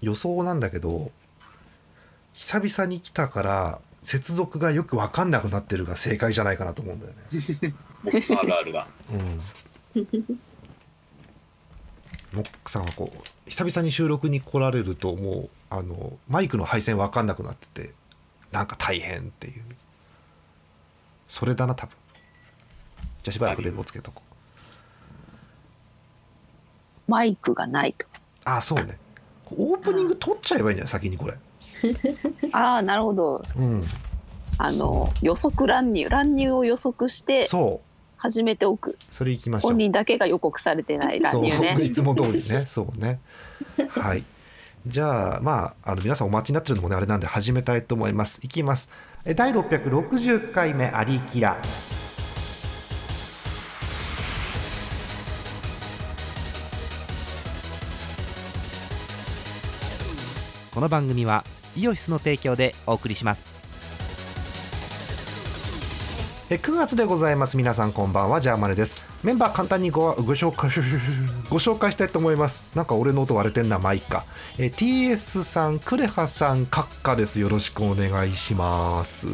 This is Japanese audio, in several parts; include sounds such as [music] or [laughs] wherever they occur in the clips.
予想なんだけど久々に来たから接続がよく分かんなくなってるが正解じゃないかなと思うんだよね。モックさんあるあるだ。うん、モックさんはこう久々に収録に来られるともうあのマイクの配線分かんなくなっててなんか大変っていうそれだな多分じゃあしばらくレモつけとこうマイクがないと。ああそうねオープニング撮っちゃえばいいんじゃない？先にこれ。[laughs] ああ、なるほど。うん。あの予測乱入乱入を予測してそう。始めておく。それいきましょう。本人だけが予告されてない乱入そう。ね。いつも通りね。そうね。[laughs] はい。じゃあまああの皆さんお待ちになってるのもねあれなんで始めたいと思います。いきます。え第660回目アリキラこの番組はイオシスの提供でお送りします。え9月でございます。皆さんこんばんは。ジャーマネです。メンバー簡単にごご紹介 [laughs] ご紹介したいと思います。なんか俺の音割れてんなまあいいか。え TS さんクレハさんカッカです。よろしくお願いします。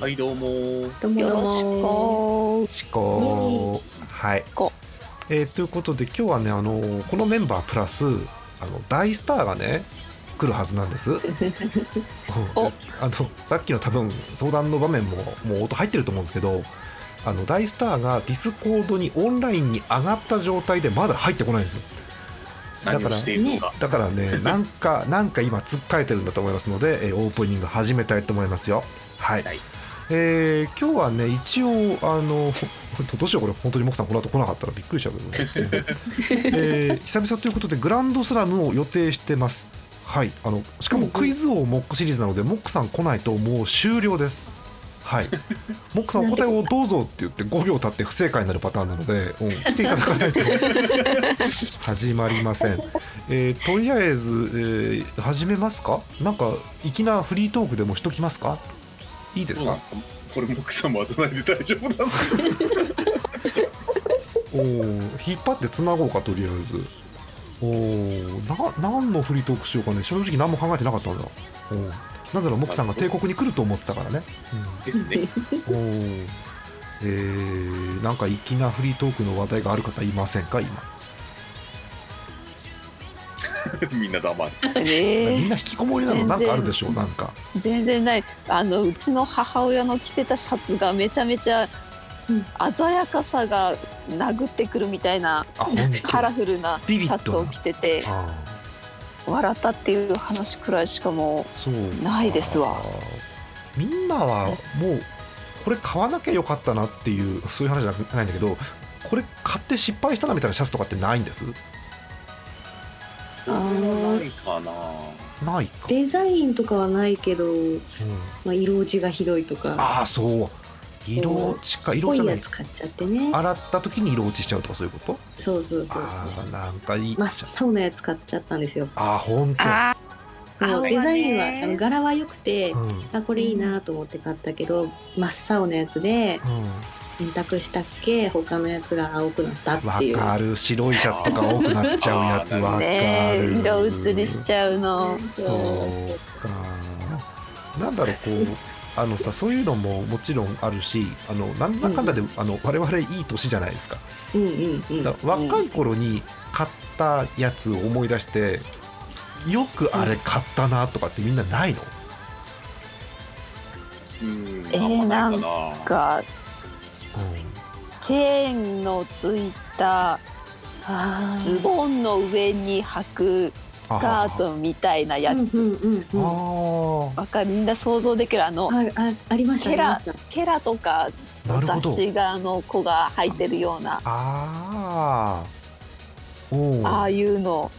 はい、どうも。どうも。よろしく。思考はい。こ。えーということで今日はねあのこのメンバープラスあの大スターがね来るはずなんです。[laughs] あのさっきの多分相談の場面ももう音入ってると思うんですけどあの大スターが Discord にオンラインに上がった状態でまだ入ってこないんですよ。だから。だからね [laughs] なんかなんか今つっかえてるんだと思いますので、えーオープニング始めたいと思いますよ。はい。はいえー今日はね一応あの [laughs] どうしようこれ本当にモクさんこの後来なかったらびっくりしちゃうけどね、えー久々ということでグランドスラムを予定してますはいあのしかもクイズ王モックシリーズなのでモックさん来ないともう終了です。はい。[laughs] モックさんお答えをどうぞって言って5秒経って不正解になるパターンなので、うん、来ていただかないと。[laughs] 始まりません、えーとりあえず、えー始めますか？なんか粋なフリートークでもしときますか？いいですか、これ、モックさん待たないで大丈夫な。んですおー引っ張ってつなごうかとりあえずおーな何のフリートークしようかね。正直何も考えてなかったんだ。おーなぜならモクさんが帝国に来ると思ってたからね、ですね。うん、おーえー、なんか粋なフリートークの話題がある方いませんか今、[laughs] みんな黙る。え。みんな引きこもりなのなんかあるでしょうなんか。ー、全然ない。あのうちの母親の着てたシャツがめちゃめちゃ鮮やかさが殴ってくるみたいなカラフルなシャツを着ててあ笑ったっていう話くらいしかもうないですわ。みんなはもうこれ買わなきゃよかったなっていうそういう話じゃないんだけどこれ買って失敗したなみたいなシャツとかってないんです？ないかな。ないか、デザインとかはないけど、うん。まあ、色落ちがひどいとか。ああそう色落ちか色じゃないやつ買っちゃってね。洗った時に色落ちしちゃうとかそういうこ？とそうそうそう。ああなんかいい。真っ青なやつ買っちゃったんですよ。ああほんとあそうデザインはあの柄は良くてうん。あこれいいなと思って買ったけど真っ青なやつで洗濯したっけ他のやつが青くなったうん、わっていう。かる。白いシャツとか多くなっちゃうやつわかる、[laughs] 色移りしちゃうの。そうか。なんだろうこうあのさそういうのももちろんあるしあのなんだかんだで、あの我々いい年じゃないですか。うんうんうん。だから若い頃に買ったやつを思い出してよくあれ買ったなとかってみんなないの、うん。えーなんかチェーンのついたズボンの上に履くカートみたいなやつ。うんうかる。みんな想像できるあのあるあありましたケラケラとか雑誌画の子が履いてるような。ああおああいうの。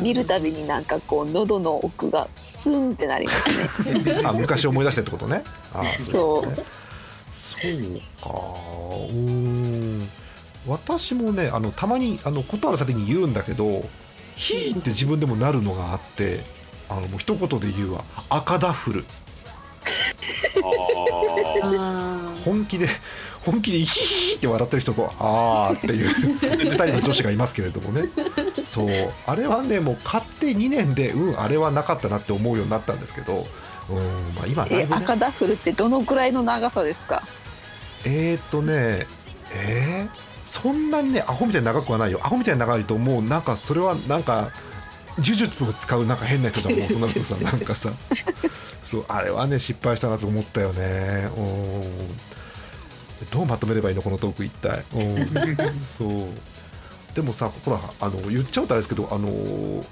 見るたびになんかこう喉の奥がスンってなりますね。[laughs] あ昔思い出してってことね。あー。そう。ねそうか。うー。ん私もねあのたまにあのことあるたびに言うんだけど「ヒー」って自分でもなるのがあってあのもう一言で言うわ。赤ダッフル。ああー。本気で本気でヒヒヒって笑ってる人とあーっていう [laughs] 2人の女子がいますけれどもね。そう。あれはねもう買って2年でうんあれはなかったなって思うようになったんですけどうんまあ今だいぶ、ね、え赤ダッフルってどのくらいの長さですか？えーっとねえー、そんなにねアホみたいに長くはないよ。アホみたいに長いともうなんかそれはなんか呪術を使うなんか変な人だもんそうなるとさなんかさ。[laughs] そうあれはね失敗したなと思ったよね。うんどうまとめればいいのこのトーク一体。うん [laughs] そう。でもさほらあの言っちゃうとあれですけどあの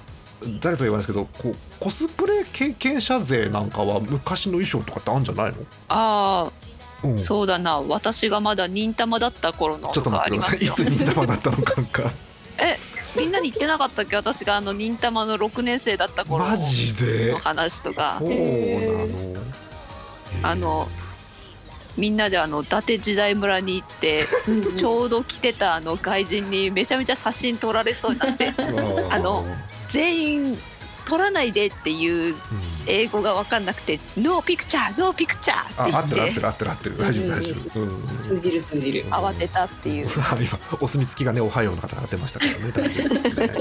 誰とは言わないですけどこうコスプレ経験者勢なんかは昔の衣装とかってあるんじゃないの、あうん。あそうだな。私がまだ忍たまだった頃のちょっと待ってりますよ。くださいいつ忍たまだったのかなんか。[laughs] えみんなに言ってなかったっけ？私があの忍たまの6年生だった頃マジで？の話とか。そうなの。あのみんなであの伊達時代村に行ってちょうど来てたあの外人にめちゃめちゃ写真撮られそうになって [laughs] あの全員撮らないでっていううん。英語が分かんなくて「ノーピクチャーノーピクチャー」あ合ってる合っ言ってっててる合ってる合ってる。大丈夫大丈夫。うん。うん通じる通じる。慌てたっていう。[laughs] 今お墨付きがねおはようの方が出ましたからね [laughs] 大丈夫ですね。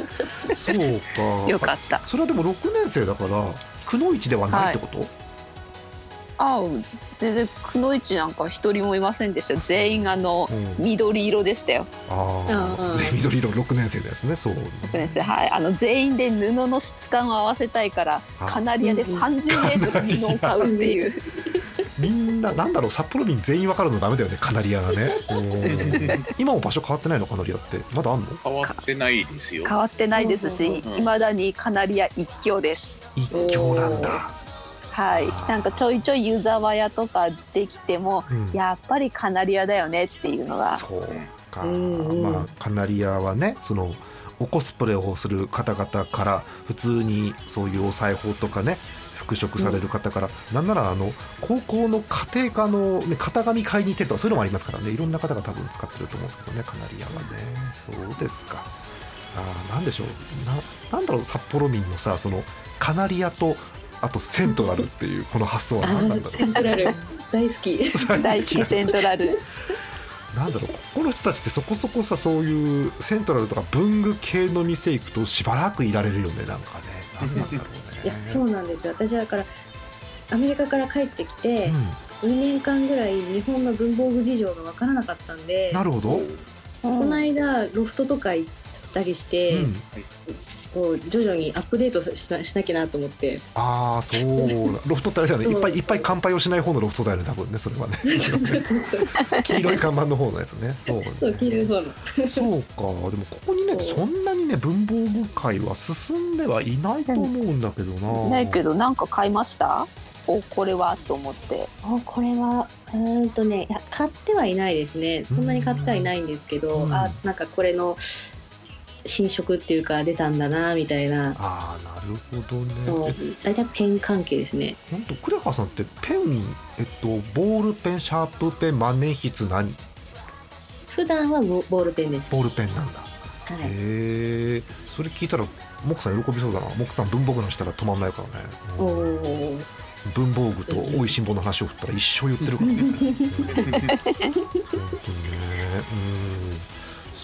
そうか。よかった。それはでも6年生だからくのいちではないってこと、あ全然くのいちなんか一人もいませんでした。全員あのうん。緑色でしたよ。ああ、うんうん。で [laughs] 緑色6年生のやつねそう。6年生。はい。あの全員で布の質感を合わせたいからあ。カナリアで30メートル布を買うっていう。[laughs] みんななんだろう札幌民全員わかるのダメだよねカナリアがね。うん。今も場所変わってないのカナリアって。まだあんの？変わってないですよ。変わってないですしうんいまだにカナリア一強です。一強なんだはい。なんかちょいちょい湯沢屋とかできてもうん。やっぱりカナリアだよねっていうのが。そうか、うんうん。まあカナリアはねそのおコスプレをする方々から普通にそういうお裁縫とかね復職される方から、なんならあの高校の家庭科の、ね、型紙買いに行ってるとかそういうのもありますからね。いろんな方が多分使ってると思うんですけどねカナリアはね。そうですか。あーなんでしょう。ななんだろう札幌民のさそのカナリアとあとセントラルっていうこの発想はあ何なんだろーセントラル。大好き。う大好きセントラル。なんだろう。ここの人たちってそこそこさそういうセントラルとか文具系の店行くとしばらくいられるよね。なんかね。なんなんだろうね。いやそうなんですよ。私だからアメリカから帰ってきて、2年間ぐらい日本の文房具事情が分からなかったんでうん、なるほど、うんこの間ロフトとか行ったりして、こう徐々にアップデートしなしなきゃなと思って。ああそう。[laughs] ロフトってあれだよね。いっぱいいっぱい乾杯をしない方のロフトだよね多分ねそれはね。黄色い看板の方のやつねそう。ねそう黄色い方の。そうか。でもここにねそんなにね文房具界は進んではいないと思うんだけどな、ないけどなんか買いました？おこれは？と思って。あこれはうーんとねいや買ってはいないですね。そんなに買ってはいないんですけど、うん。あなんかこれの新色っていうか出たんだなみたいな。ああなるほどね。大体ペン関係ですね。本当クレハさんってペンえっとボールペンシャープペン万年筆何？普段はボボールペンです。ボールペンなんだ。はい。へえそれ聞いたらモクさん喜びそうだな。モクさん文房具のしたら止まんないからね、おうんお文房具と美味しんぼの話を振ったら一生言ってるからね。う [laughs] ん本当にね。うん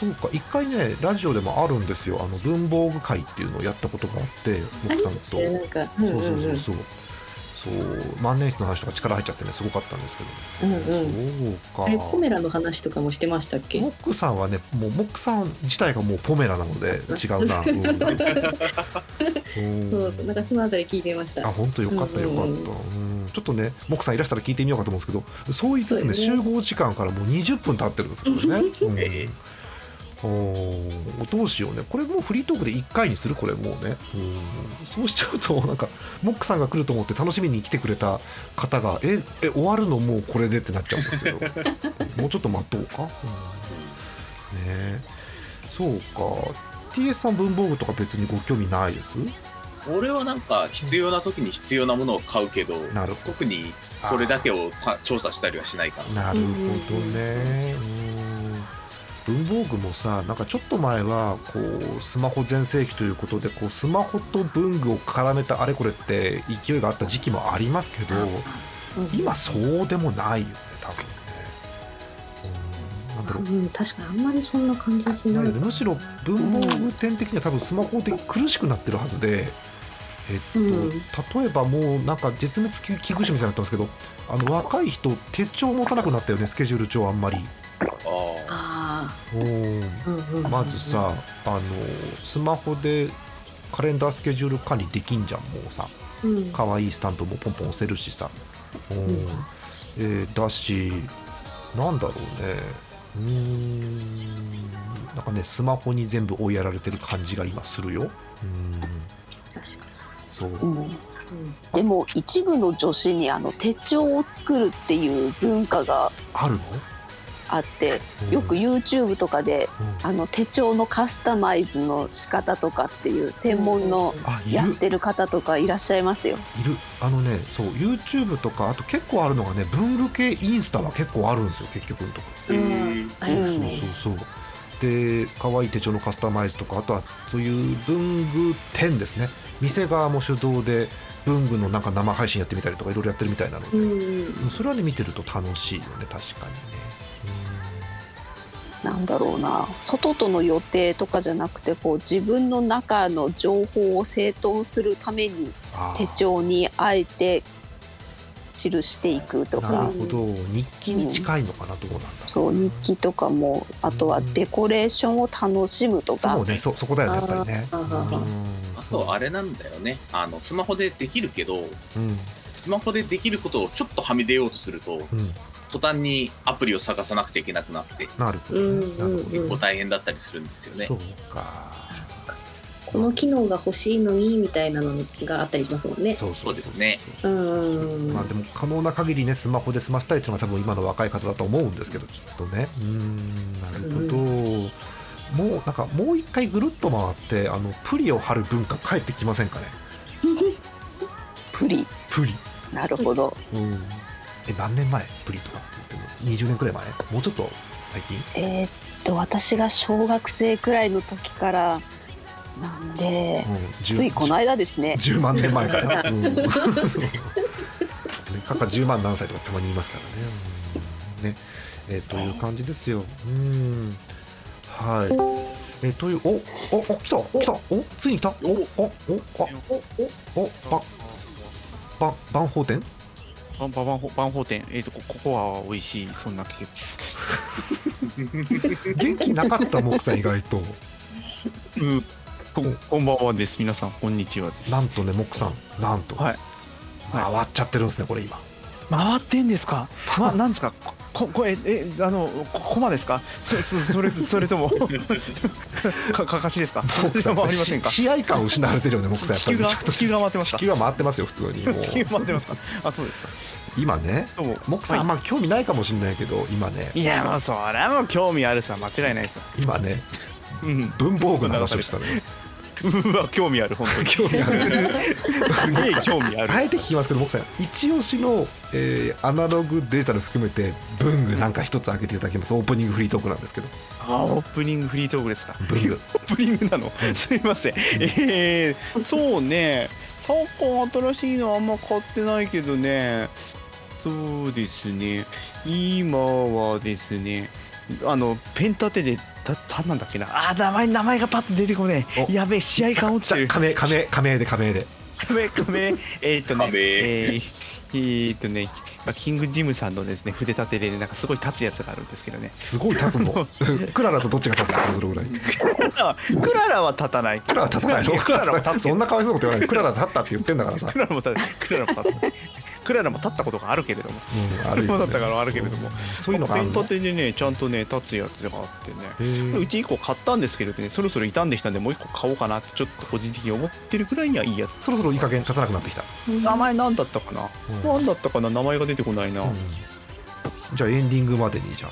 そうか一回ねラジオでもあるんですよ。あの文房具会っていうのをやったことがあってモクさんと。そううんそうそうそうそう。万年筆の話とか力入っちゃってねすごかったんですけど、うんうん。そうか。ポメラの話とかもしてましたっけ？モックさんはねもうモックさん自体がもうポメラなので違うな、うんうん。そうそう。なんかそのあたり聞いてました。あ本当よかったよかった、うんうんちょっとねモックさんいらしたら聞いてみようかと思うんですけどそう言いつつねね。集合時間からもう20分経ってるんですけどね、[laughs] うん。えおー。どうしようね。これもうフリートークで1回にする？これもうね、うん。そうしちゃうとなんかモックさんが来ると思って楽しみに来てくれた方がええ終わるのもうこれでってなっちゃうんですけど。[laughs] もうちょっと待とうか、うん。ねえ。そうか。TS さん文房具とか別にご興味ないです？俺はなんか必要な時に必要なものを買うけどなるほど。特にそれだけをた調査したりはしないかな。なるほどね。うん文房具もさなんかちょっと前はこうスマホ全盛期ということでこうスマホと文具を絡めたあれこれって勢いがあった時期もありますけど今そうでもないよね多分ね。なんだろううん、確かにあんまりそんな感じしない。むしろ文房具店的には多分スマホで苦しくなってるはずで、えっとうん例えばもうなんか絶滅危惧種みたいになってますけどあの若い人手帳持たなくなったよねスケジュール帳あんまり。あまずさ、あのスマホでカレンダースケジュール管理できんじゃんもうさ。うん、可愛いスタンプもポンポン押せるしさ、うん。うん。えーだしなんだろうね。うーん。なんかねスマホに全部追いやられてる感じが今するよ。うん。確かそう。でも一部の女子にあの手帳を作るっていう文化があるの？あってうん。よく YouTube とかでうん。あの手帳のカスタマイズの仕方とかっていう専門のやってる方とかいらっしゃいますよ。いる。あのねそう YouTube とかあと結構あるのがね文具系インスタは結構あるんですよ結局のとこ。ーうん。うん。ありますそうね。そうそう。で可愛い手帳のカスタマイズとかあとはそういう文具店ですね。店側も主導で文具のなんか生配信やってみたりとかいろいろやってるみたいなので、うんうん。それはね見てると楽しいよね確かにねなんだろうな。外との予定とかじゃなくてこう自分の中の情報を整頓するために手帳にあえて記していくとなかるほど。日記に近いのかな、どうなんだそう日記とかもあとはデコレーションを楽しむとか。そうねそそこだよねやっぱりね。あとあれなんだよね。あのスマホでできるけどうん。スマホでできることをちょっとはみ出ようとするとうん途端にアプリを探さなくちゃいけなくなってなるほどね、結構大変だったりするんですよね。そうか。この機能が欲しいのにみたいなのがあったりしますもんね。そうそうですね。うんうん。まあでも可能な限りねスマホで済ませたいっていうのが多分今の若い方だと思うんですけどきっとね。うんなるほど、もうなんかもう一回ぐるっと回ってあのプリを貼る文化帰ってきませんかね？プリ。プリ、なるほど。うん、え何年前？プリとかって言っても。20年くらい前？もうちょっと最近？えーっと私が小学生くらいの時からなんでうん10ついこの間ですね。10万年前から、[laughs] うん、かか10万何歳とかたまに言いますからね,、うん、ね。えーという感じですよ。うん。はい。えーというおおお来た来た。おついに来た。おおおあおおばば万宝店バンバンバンバンホーテン、えっ、と、こここは美味しい、そんな季節。[laughs] 元気なかった木さん意外と。うん、ここんばんはです。皆さん、こんにちはです。なんとね木さん。なんと、はい。回っちゃってるんですねこれ今回ってんですか？ま、なんですか？こ、こ、え、え、あの、こ、こまですか？そ、そ、それ、それとも。[laughs] か、かかしですか？試合感失われてるよね木さ地球が、地球が回ってますか？地。球が回ってますよ普通に地球回ってますか？あ、そうですか。今ね。木さん、あんま興味ないかもしれないけど今ねいや、もう、それはもう興味あるさ、間違いないです。今ねうん。文房具の話をしたのようわ、興味ある、本当に。[laughs] 興味ある。すげえ興味ある。あえて聞きますけど木さん一押しの、えーアナログデジタル含めて文具なんか一つ挙げていただきます。オープニングフリートークなんですけど。あ、オープニングフリートークですか？文具。[laughs] オープニングなの、すいません、えー、そうね。昨今新しいのあんま買ってないけどね。そうですね。今はですねあのペン立てでたたなんだっけな。あー名前名前がパッと出てこねえ。お。やべえ試合感落ちてる仮名仮名仮名で仮名で。仮名仮名えーっとねえーえーっとねまあキングジムさんのですね筆立てでねなんかすごい立つやつがあるんですけどね。すごい立つの？[laughs] クララとどっちが立つのそれぐらい。クララは立たない。クララ立たないの？クララは立つ。そんなかわいそうなこと言わない。クララ立ったって言ってんだからさ。クララも立つクララも立つクララも立ったことがあるけれども。うんあるよね。だったからあるけれども。そういうのペン立てでねちゃんとね立つやつがあってね。うち1個買ったんですけれどねそろそろ傷んできたんでもう1個買おうかなってちょっと個人的に思ってるくらいにはいいやつ。そろそろいい加減立たなくなってきた、名前何だったかな、うん。何だったかな？名前が出てこないな、うん。じゃあエンディングまでにじゃ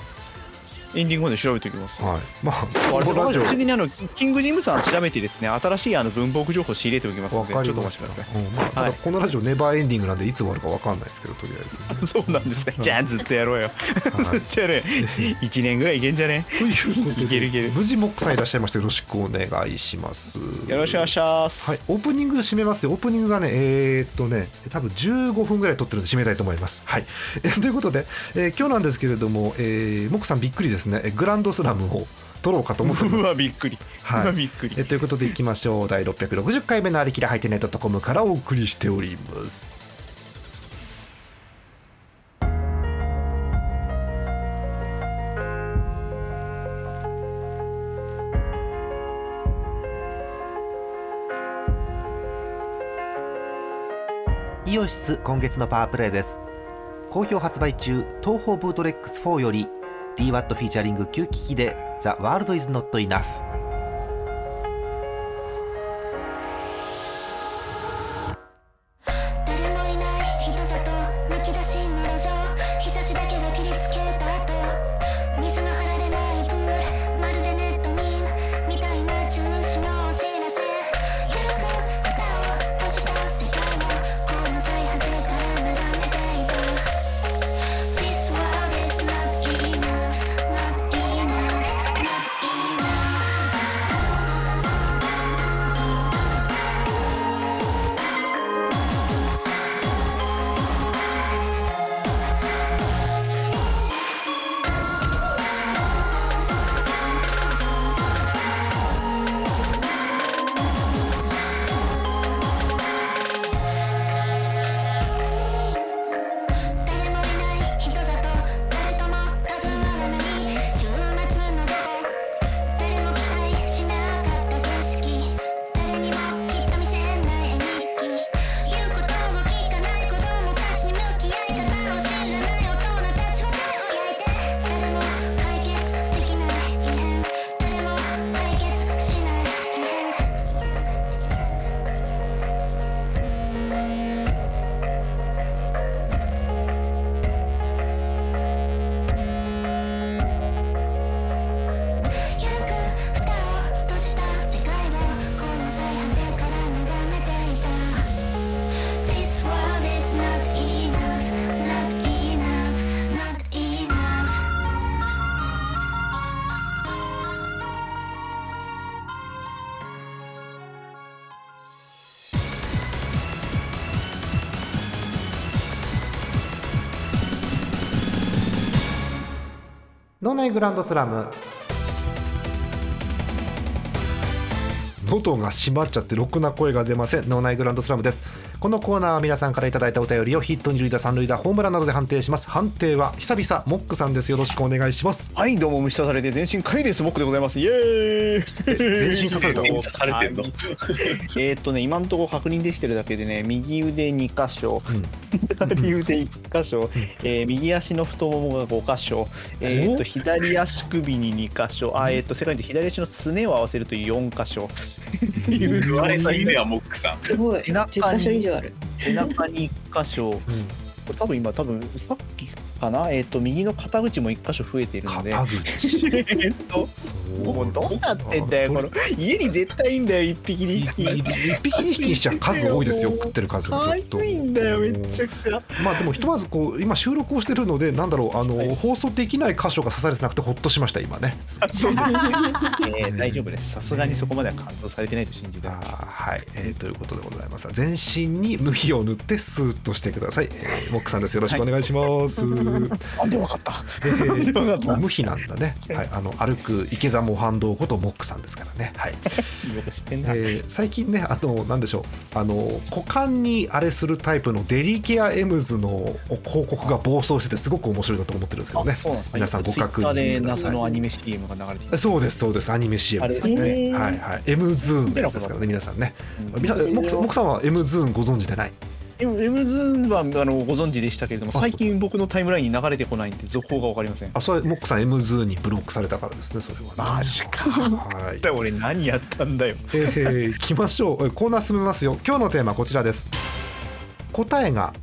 エンディングまで調べておきます。あはい。まああれこのラジオ。ついでにあのキングジムさん調べてですね新しいあの文房具情報仕入れておきますのわでちょっとお待ちください。たうん。まあ、たはい。だこのラジオネバーエンディングなんでいつ終わるかわかんないですけどとりあえず、[laughs] そうなんですかじゃあずっとやろうよ。ずっとやれ。1年ぐらいいけんじゃね？ということでいけるいける。無事モックさんいらっしゃいましてよろしくお願いします。よろしくお願いします、はい、オープニング締めますよ。オープニングがね、えーっとね、多分15分ぐらい撮ってるんで締めたいと思います。はい。え [laughs] ということで、えー今日なんですけれども、えー、モックさんびっくりです。ですね。えグランドスラムを取ろうかと思ってます。[laughs] わびっくり、はい。びっくり。えということでいきましょう。第660回目のありきらはいてネットコムからお送りしております。イオシス今月のパワープレイです。好評発売中東宝ブートレックス4より DWAT フィーチャリング9機器で The World is Not Enough 内グランドスラム。喉が閉まっちゃってろくな声が出ません。脳内グランドスラムです。このコーナーは皆さんからいただいたお便りをヒット二塁打三塁打ホームランなどで判定します。判定は久々モックさんです。よろしくお願いします。はいどうも虫刺されて全身回です僕でございます。イエーイ。全身刺された全身刺されてんの？はい。えーっとね今のところ確認できてるだけでね右腕2箇所左腕1箇所、えー右足の太ももが5箇所、えーっと左足首に2箇所あえーっと世界で左足のすねを合わせると4箇所。言われた夢はモックさん。すごい。背中に10箇所以上ある。背中に1箇所、これ多分今多分さっきかな？えーっと右の肩口も1箇所増えているので。肩口。[laughs] えーっとそう。もうどうなってんだよこの。家に絶対いいんだよ1匹2匹。一匹二匹にしちゃ数多いですよ食ってる数かわいいんだよめっちゃくちゃ。まあでもひとまずこう今収録をしてるのでなんだろうあの、はい。放送できない箇所が刺されてなくてほっとしました今ね。[laughs] えー大丈夫です。さすがにそこまでは完走されてないと信じて。はい、えーということでございます。全身に麦を塗ってスーッとしてください、えーモックさんです。よろしくお願いします、[laughs] あでも分かった？えーでも分かっ無比なんだね、はい、あの歩く池田模範堂ことモックさんですからね。はい。えー最近ねあのなんでしょう。あの股間にあれするタイプのデリケアエムズの広告が暴走しててすごく面白いなと思ってるんですけどね。あそうなんですか皆さんご確認くださ謎のアいニメ CM が流れてそうですそうです。アニメ CM ですね、はいはい M ズーンですからね皆さん。ね、うん。みなモックさんモックさんは M ズーンご存知でない？M, M ズーンはあのご存知でしたけれども最近僕のタイムラインに流れてこないんで続報が分かりません。あそれモックさん M ズーンにブロックされたからですねそれは。ねマジか。はい。だ俺何やったんだよ。えー、来ましょう。えコーナー進めますよ。今日のテーマはこちらです。答えが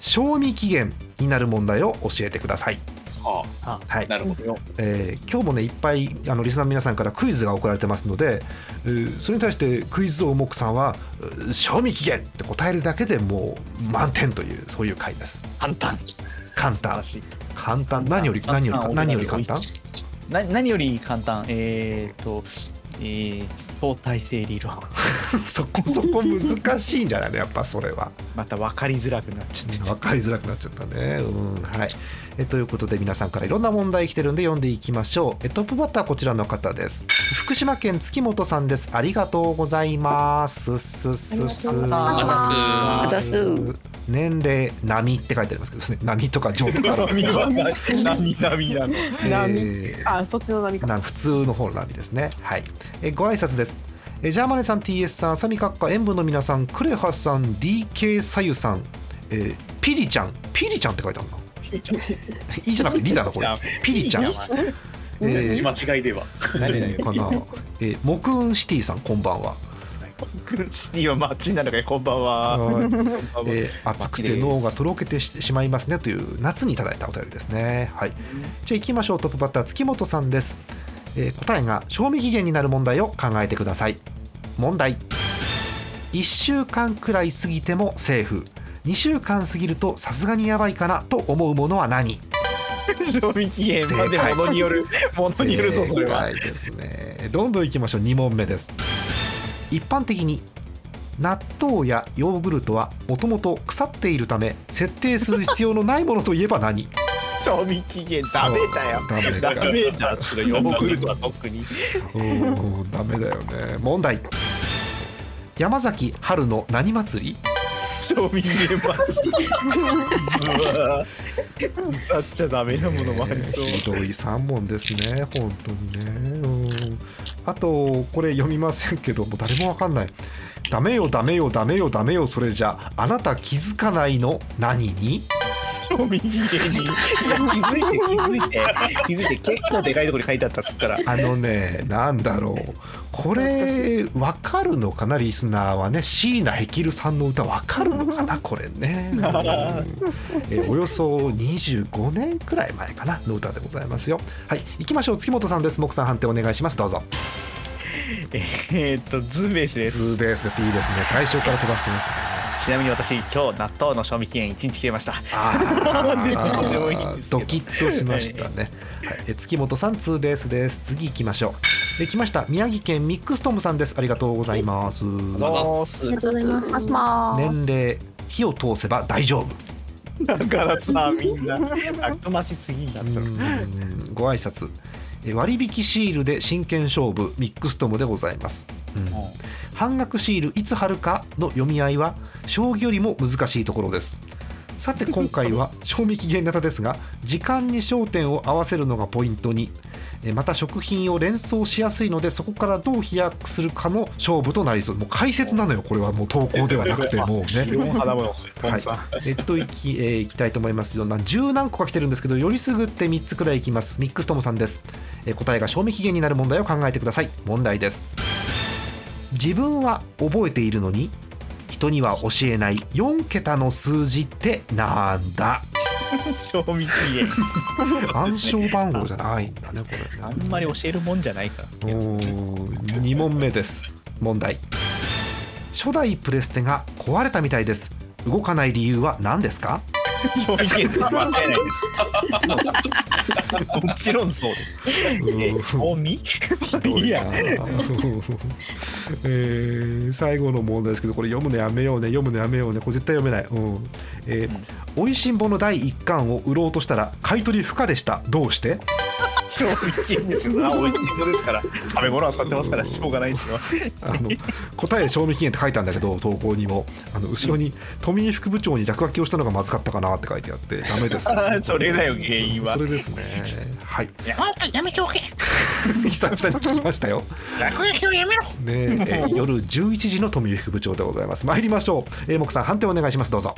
賞味期限になる問題を教えてくださいははい。あ、なるほど。えー今日もねいっぱいあのリスナーの皆さんからクイズが送られてますので、えーそれに対してクイズ王モックさんは「う賞味期限」って答えるだけでもう満点というそういう回です。簡単。簡単。簡単。何より簡単。何より何より簡単？な何より簡単？えー、っとえー、相対性理論。[laughs] そこそこ難しいんじゃないの？やっぱそれは。また分かりづらくなっちゃって。分かりづらくなっちゃったね。うんはいえということで皆さんからいろんな問題来てるんで読んでいきましょう。えトップバッターはこちらの方です。福島県月本さんです。ありがとうございます。すすすありがとうございます。あざっす年齢波って書いてありますけどね。波とか上とか。あるんですけど波波なの。波。えーあそっちの波か。な普通の方の波ですね。はい。えご挨拶です。えジャーマネさん TS さんサミカッカ演舞の皆さんクレハさん DK さゆさん、えーピリちゃん。ピリちゃんって書いてあるな「[laughs] い」じゃなくて「リ」だなこれ。ピリちゃん。えー。間違いでは。何々かな、[laughs] えー、モクーンシティさんこんばんは、クルシティはマッチなのかこんばんは。はい。えー暑くて脳がとろけてししまいますねという夏にいただいたお便りですね。はい。じゃあ行きましょう。トップバッター月本さんです、えー答えが賞味期限になる問題を考えてください。問題。1週間くらい過ぎてもセーフ2週間過ぎるとさすがにやばいかなと思うものは何？賞味期限までものによるものによるぞそれは。ですね。どんどんいきましょう。2問目です。一般的に納豆やヨーグルトはもともと腐っているため設定する必要のないものといえば何？賞味期限ダメだよ。ダメかダメだそれヨーグルトは特にう。[laughs] んダメだよね。問題。山崎春の何祭り？賞味期限マジうわ腐っちゃダメなものもありそう。ひどい3問ですね本当にね。うん。あとこれ読みませんけども誰もわかんない。ダメよダメよダメよダメよそれじゃあなた気づかないの何に？賞味期限にいや気づいて気づいて気づいて結構でかいところに書いてあったっつったらあのねなんだろう。これわかるのかなリスナーはね。椎名ヘキルさんの歌わかるのかな [laughs] これね、[laughs] うん。えおよそ25年くらい前かなの歌でございますよ。はい行きましょう。月本さんです。木さん判定お願いします。どうぞえーっとズーベースです。ツーベースです。いいですね。最初から飛ばしてますね。ちなみに私今日納豆の賞味期限1日切れました。ドキッとしましたね、はい、え月本さんツーベースです。次行きましょう。できました宮城県ミックストムさんです。ありがとうございます。どうす。ありがとうございます。年齢火を通せば大丈夫。だからさみんなたくましすぎんだご挨拶。え割引シールで真剣勝負ミックストムでございます、うん。半額シールいつ貼るかの読み合いは将棋よりも難しいところです。さて今回は [laughs] 賞味期限型ですが時間に焦点を合わせるのがポイントに。えまた食品を連想しやすいのでそこからどう飛躍するかの勝負となりそう。もう解説なのよこれは。もう投稿ではなくて [laughs] もうね。は。い。えっといき、えーいきたいと思いますよ。な十何個か来てるんですけどよりすぐって3つくらいいきます。ミックストムさんです、えー答えが賞味期限になる問題を考えてください。問題です。自分は覚えているのに人には教えない4桁の数字ってなんだ？賞味期限。暗証番号じゃないんだねこれあんまり教えるもんじゃないか。らお2問目です。問題。初代プレステが壊れたみたいです。動かない理由は何ですか？賞味期限間違いないです。もちろんそうです。え賞味ひどいな。[laughs] えー最後の問題ですけどこれ読むのやめようね読むのやめようね。これ絶対読めない。うん。えーおいしんぼの第1巻を売ろうとしたら買い取り不可でした。どうして？賞味期限ですあ美味しいですから。食べ物は使ってますからしょうがないですよあの答え賞味期限って書いたんだけど投稿にも。あの後ろに富井副部長に落書きをしたのがまずかったかなって書いてあってダメです [laughs] それだよ原因は。それですね。はい。ややめておけ。久々に聞きましたよ。落書きをやめろ。ねえー夜11時の富井副部長でございます。参りましょう、えー、木さん判定お願いします。どうぞ。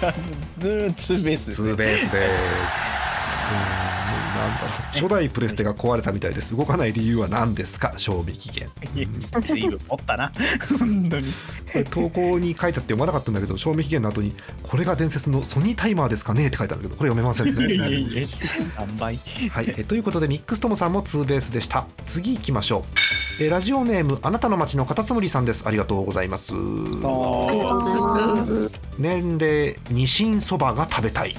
[laughs] ツーベースですね。ツーベースです。うーんなんだろう初代プレステが壊れたみたいです。動かない理由は何ですか？賞味期限。随分持ったな本当にこれ投稿に書いたって読まなかったんだけど、賞味期限の後に、これが伝説のソニータイマーですかね？って書いてあるんだけど、これ読めませんね。いやいやいや何倍はい、えということでミックストモさんもツーベースでした。次行きましょう。えラジオネームあなたの街のカタツムリさんです。ありがとうございます。ありがとうございます。年齢ニシンそばが食べたい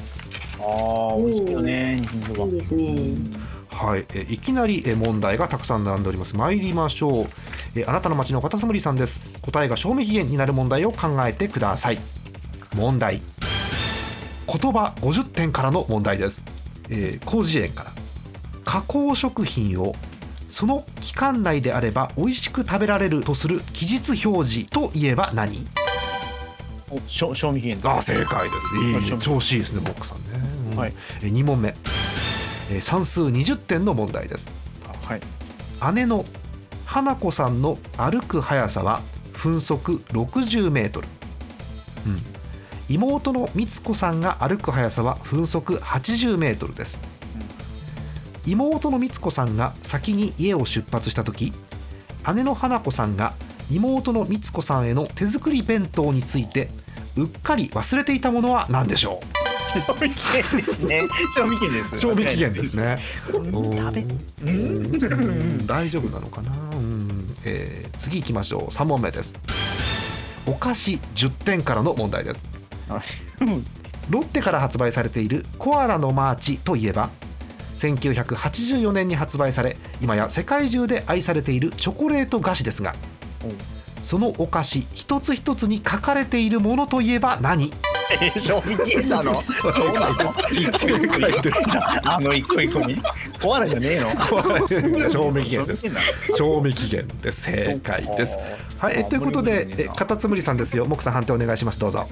ああ美味しいよねいいですね。はい、えいきなりえ問題がたくさん並んでおります。参りましょう。えーあなたの街のカタツムリさんです。答えが賞味期限になる問題を考えてください。問題。言葉50点からの問題です、えー、広辞苑から。加工食品をその期間内であれば美味しく食べられるとする期日表示といえば何？賞味期限あ正解です。いい調子いいですねボックさんね、うん。はい。え2問目、えー算数20点の問題です。はい。姉の花子さんの歩く速さは分速60メートル、うん、妹の光子さんが歩く速さは分速80メートルです、妹の光子さんが先に家を出発した時姉の花子さんが妹の光子さんへの手作り弁当についてうっかり忘れていたものは何でしょ [laughs] 賞味期限ですね。賞味期限ですう賞味期限ですねうん。食べうん。大丈夫なのかな、うん。えー次行きましょう。3問目です。お菓子10点からの問題です。うんロッテから発売されているコアラのマーチといえば1984年に発売され今や世界中で愛されているチョコレート菓子ですがそのお菓子一つ一つに書かれているものといえば何？えー賞味期限なの？そうなの正解ですあの一個一個に？コアラじゃねえの？賞味期限です。賞味期限です。正解です。はい。えということでえカタツムリさんですよ。木さん判定お願いします。どうぞ。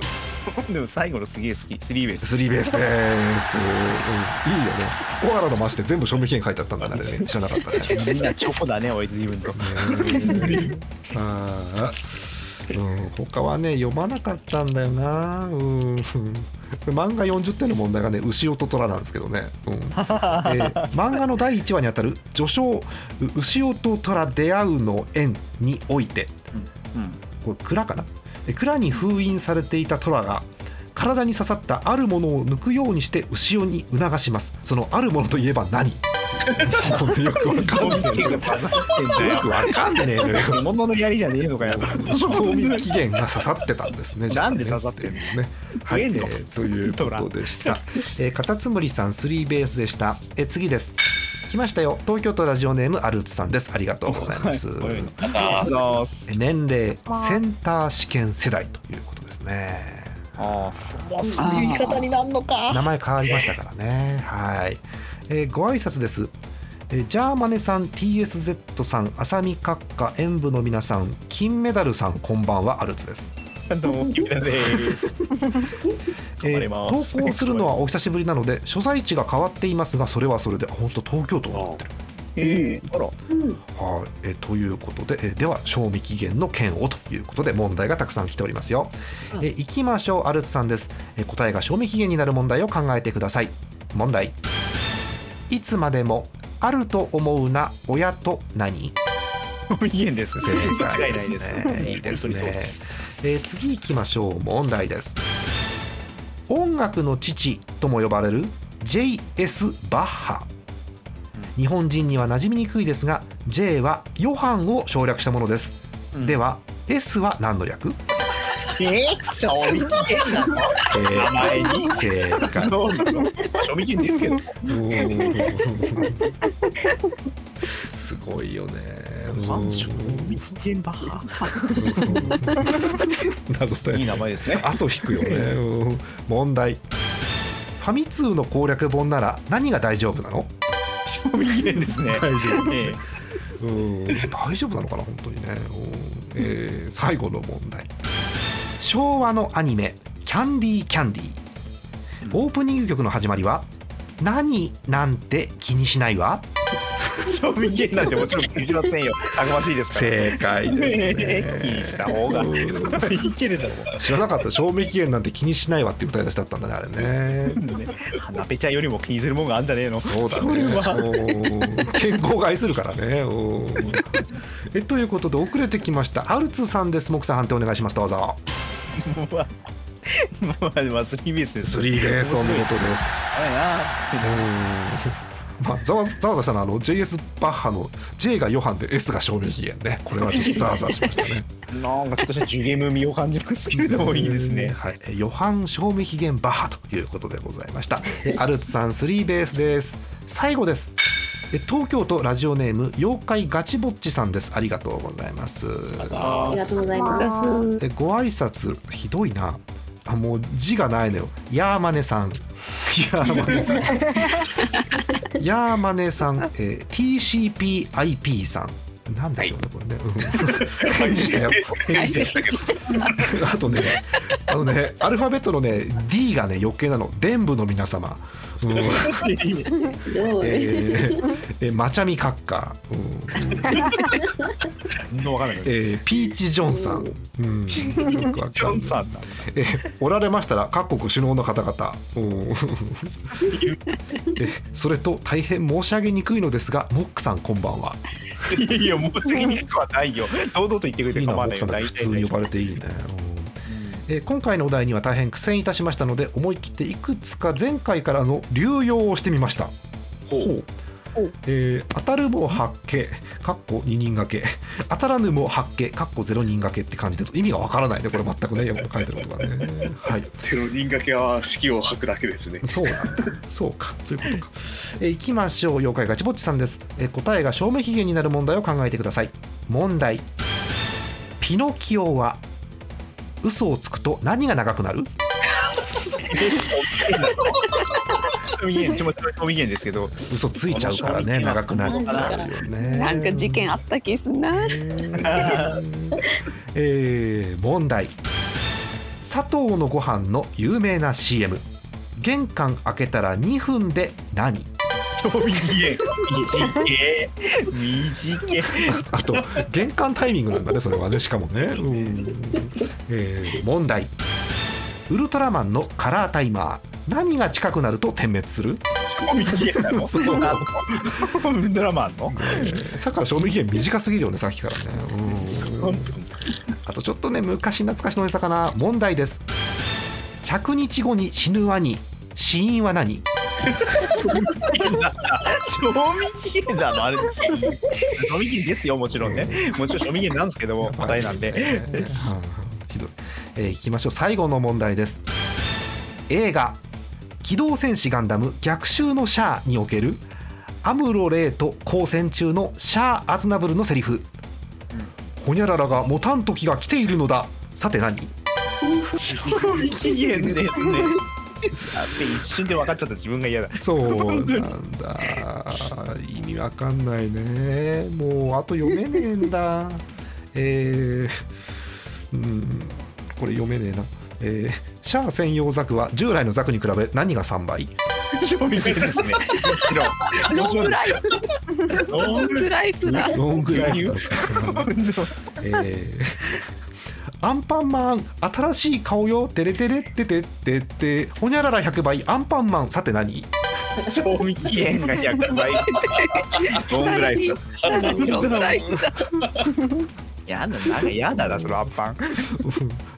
でも最後のすげえ好き。スリーベース。スリーベースです、うん、いいよね。コアラのマシで全部賞味期限書いてあったんだね。知らなかったね。[laughs] みんなチョコだねおい随分と。[laughs] あーうん、他はね読まなかったんだよな、うん、漫画40点の問題がね牛尾と虎なんですけどね、うん。[laughs] えー漫画の第1話にあたる序章「う牛尾と虎出会うの縁」において。これ蔵かな？え蔵に封印されていた虎が体に刺さったあるものを抜くようにして牛尾に促します。そのあるものといえば何？よくわかんねえよよくわかんねえよ本物の槍じゃねえのかよ賞味期限が刺さってたんですね。なんで刺さってんのね。はい、えーとい。うことでした。えー、カタツムリさんスリーベースでした。えー次です。来ましたよ。東京都ラジオネームアルツさんです。ありがとうござい。ます。はい。はい。年齢センター試験世代とい。うことですね。あーそうい。う言い。方になんのか名前変わりましたからね。はい。えーご挨拶です。えージャーマネさん、TSZ さん、浅見閣下、演舞の皆さん、金メダルさん、こんばんは、アルツです。どうも君だです。えー投稿するのはお久しぶりなので所在地が変わっていますがそれはそれであ本当東京都になってる、ええあら。はい。えーということで、えーでは賞味期限の件をということで問題がたくさん来ておりますよ、えーいきましょうアルツさんです、えー答えが賞味期限になる問題を考えてください。問題いつまでもあると思うな親と何？賞味期限です正解です間違いないですね。いいですね、えー次行きましょう。問題です。音楽の父とも呼ばれる J.S. バッハ日本人には馴染みにくいですが J はヨハンを省略したものです、では S は何の略？えー、賞味期限なの名前に正解そうなの賞味期限ですけどすごいよね賞味期限バッハ謎だよいい名前ですねあと引くよね問題ファミ通の攻略本なら何が大丈夫なの賞味期限ですね大丈夫えうん大丈夫なのかな本当にね、えー最後の問題昭和のアニメ「キャンディーキャンディー」オープニング曲の始まりは「何なんて気にしないわ。え賞味期限なんてもちろん気にしませんよ。たくましいです」から。正解ですね。気にした方がいいけれども知らなかった。賞味期限なんて気にしないわっていう歌い出しだったんだねあれね。[laughs] 花ペチャよりも気にするもんがあんじゃねえの。そうだね。健康を害するからね。うんえということで遅れてきました。アルツさんです。木さん判定お願いします。どうぞ。まあまあまあスリーベースです。スリーベースお見事です。あれなまあ、ざわざわざしたのはあの JS バッハの J がヨハンで S が賞味期限ね。これはちょっと [laughs] ざわざわしましたね。なんかちょっとしたジュゲム味を感じますけれどもいいですね。はい、えヨハン賞味期限バッハということでございました。えアルツさんスリーベースです。最後です。え東京都ラジオネーム妖怪ガチぼっちさんです。ありがとうございます。ありがとうございます。でご挨拶ひどいな。あもう字がないのよ。ヤーマネさんヤーマネさんヤーマネさん、えー TCPIP さん。なんでしょうね、これね。うん。[laughs] 返事したよ。返事した。あとね、あのね、アルファベットのね、D がね、余計なの。伝部の皆様。うん。[laughs] えーえーマチャミカッカー、うんわかんない。えーピーチ・ジョンさん、うん、よくわジョンさんだ。えーおられましたら各国首脳の方々、うん。[laughs] えそれと大変申し上げにくいのですがモックさんこんばんはいやいやもう次にくはないよ。堂々と言ってくれて構わないよ。普通に呼ばれていいね、うん。えー今回のお題には大変苦戦いたしましたので思い切っていくつか前回からの流用をしてみました。ほうえー当たるも八景かっこ二人掛け。当たらぬも八景かっこゼロ人掛けって感じで意味がわからないね。これ全くね書いてることがね。はい。ゼロ人掛けは式を吐くだけですね。そう。なんだそうか。そういうことか、[laughs] えー、いきましょう。妖怪ガチぼっちさんです、えー答えが賞味期限になる問題を考えてください。問題。ピノキオは嘘をつくと何が長くなる？賞味期限ちょっと賞味期限ですけど。嘘ついちゃうからね長くなっち。ゃうよね。なんか事件あった気すんな。[laughs] えー問題。佐藤のご飯の有名な CM 玄関開けたら2分で何？賞味期限短い。短い。あと玄関タイミングなんだねそれはね。しかもね、うん。えー問題ウルトラマンのカラータイマー。何が近くなると点滅する？賞味期限なのそうウルトラマンの？え。ーさっきから賞味期限短すぎるよねさっきからね、うん。あとちょっとね昔懐かしのネタかな。問題です。100日後に死ぬワニ。死因は何？賞味期限なのあれ。賞味期限ですよもちろんね。もちろん賞味期限なんですけども答えなんで。え。ーひどい、えーいきましょう。最後の問題です。映画「機動戦士ガンダム逆襲のシャア」におけるアムロ・レイと交戦中のシャア・アズナブルのセリフ「ほにゃららが持たん時が来ているのだ」さて何？賞味期限ですね。あって一瞬で分かっちゃった。自分が嫌だ。そうなんだ。意味わかんないね。もうあと読めねえんだ。えー、うんこれ読めねえな。えーシャア専用ザクは従来のザクに比べ何が3倍？賞味期限ですね。もちろん。ロングライフ。ロングライフだ。ロングライフえーアンパンマン新しい顔よ。テレテレっててってって。ほにゃらら100倍。アンパンマンさて何？賞味期限が100倍。ロングライフロングライフだやだなんかやだな [laughs] そのアンパン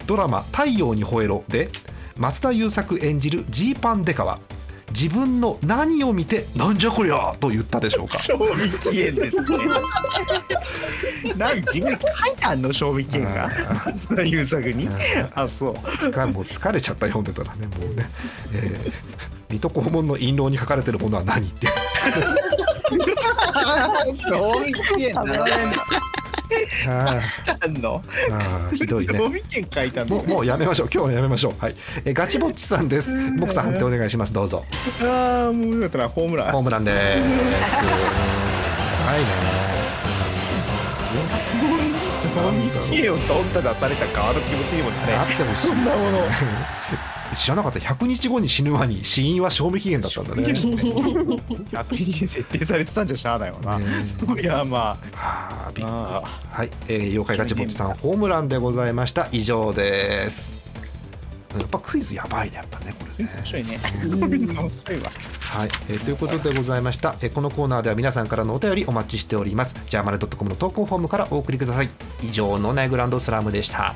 ドラマ「太陽に吠えろ」で松田優作演じるジーパンデカは自分の何を見て「なんじゃこりゃ!」と言ったでしょうか。[laughs] 賞味期限ですね。[laughs] なん自分で書いてあんの？賞味期限が？松田優作に？あそう。つかもう疲れちゃった読んでたらねもうね、えー水戸黄門の印籠に書かれてるものは何って。賞味期限並べんのああんのーあーひどいね。もうもうやめましょう。今日はやめましょう。はい、えーガチぼっちさんです。僕さん判定お願いします。どうぞ。ああもうよかったなホームラン。ホームランです。はいね。賞味期限をどんな出されたかあの気持ちにもなれ。あってもそんなもの [laughs] 知らなかった。100日後に死ぬワニ死因は賞味期限だったんだね。100日に設定されてたんじゃしゃあないわな、ねそりゃまはあびっくり。あはい、えー、妖怪ガチぼっちさんホームランでございました。以上です。やっぱクイズやばいねやっぱねこれね。面白いね。面白いわはい、えーということでございました、えーこのコーナーでは皆さんからのお便りお待ちしております。ジャーマネドットコムの投稿フォームからお送りください。以上のナイグランドスラムでした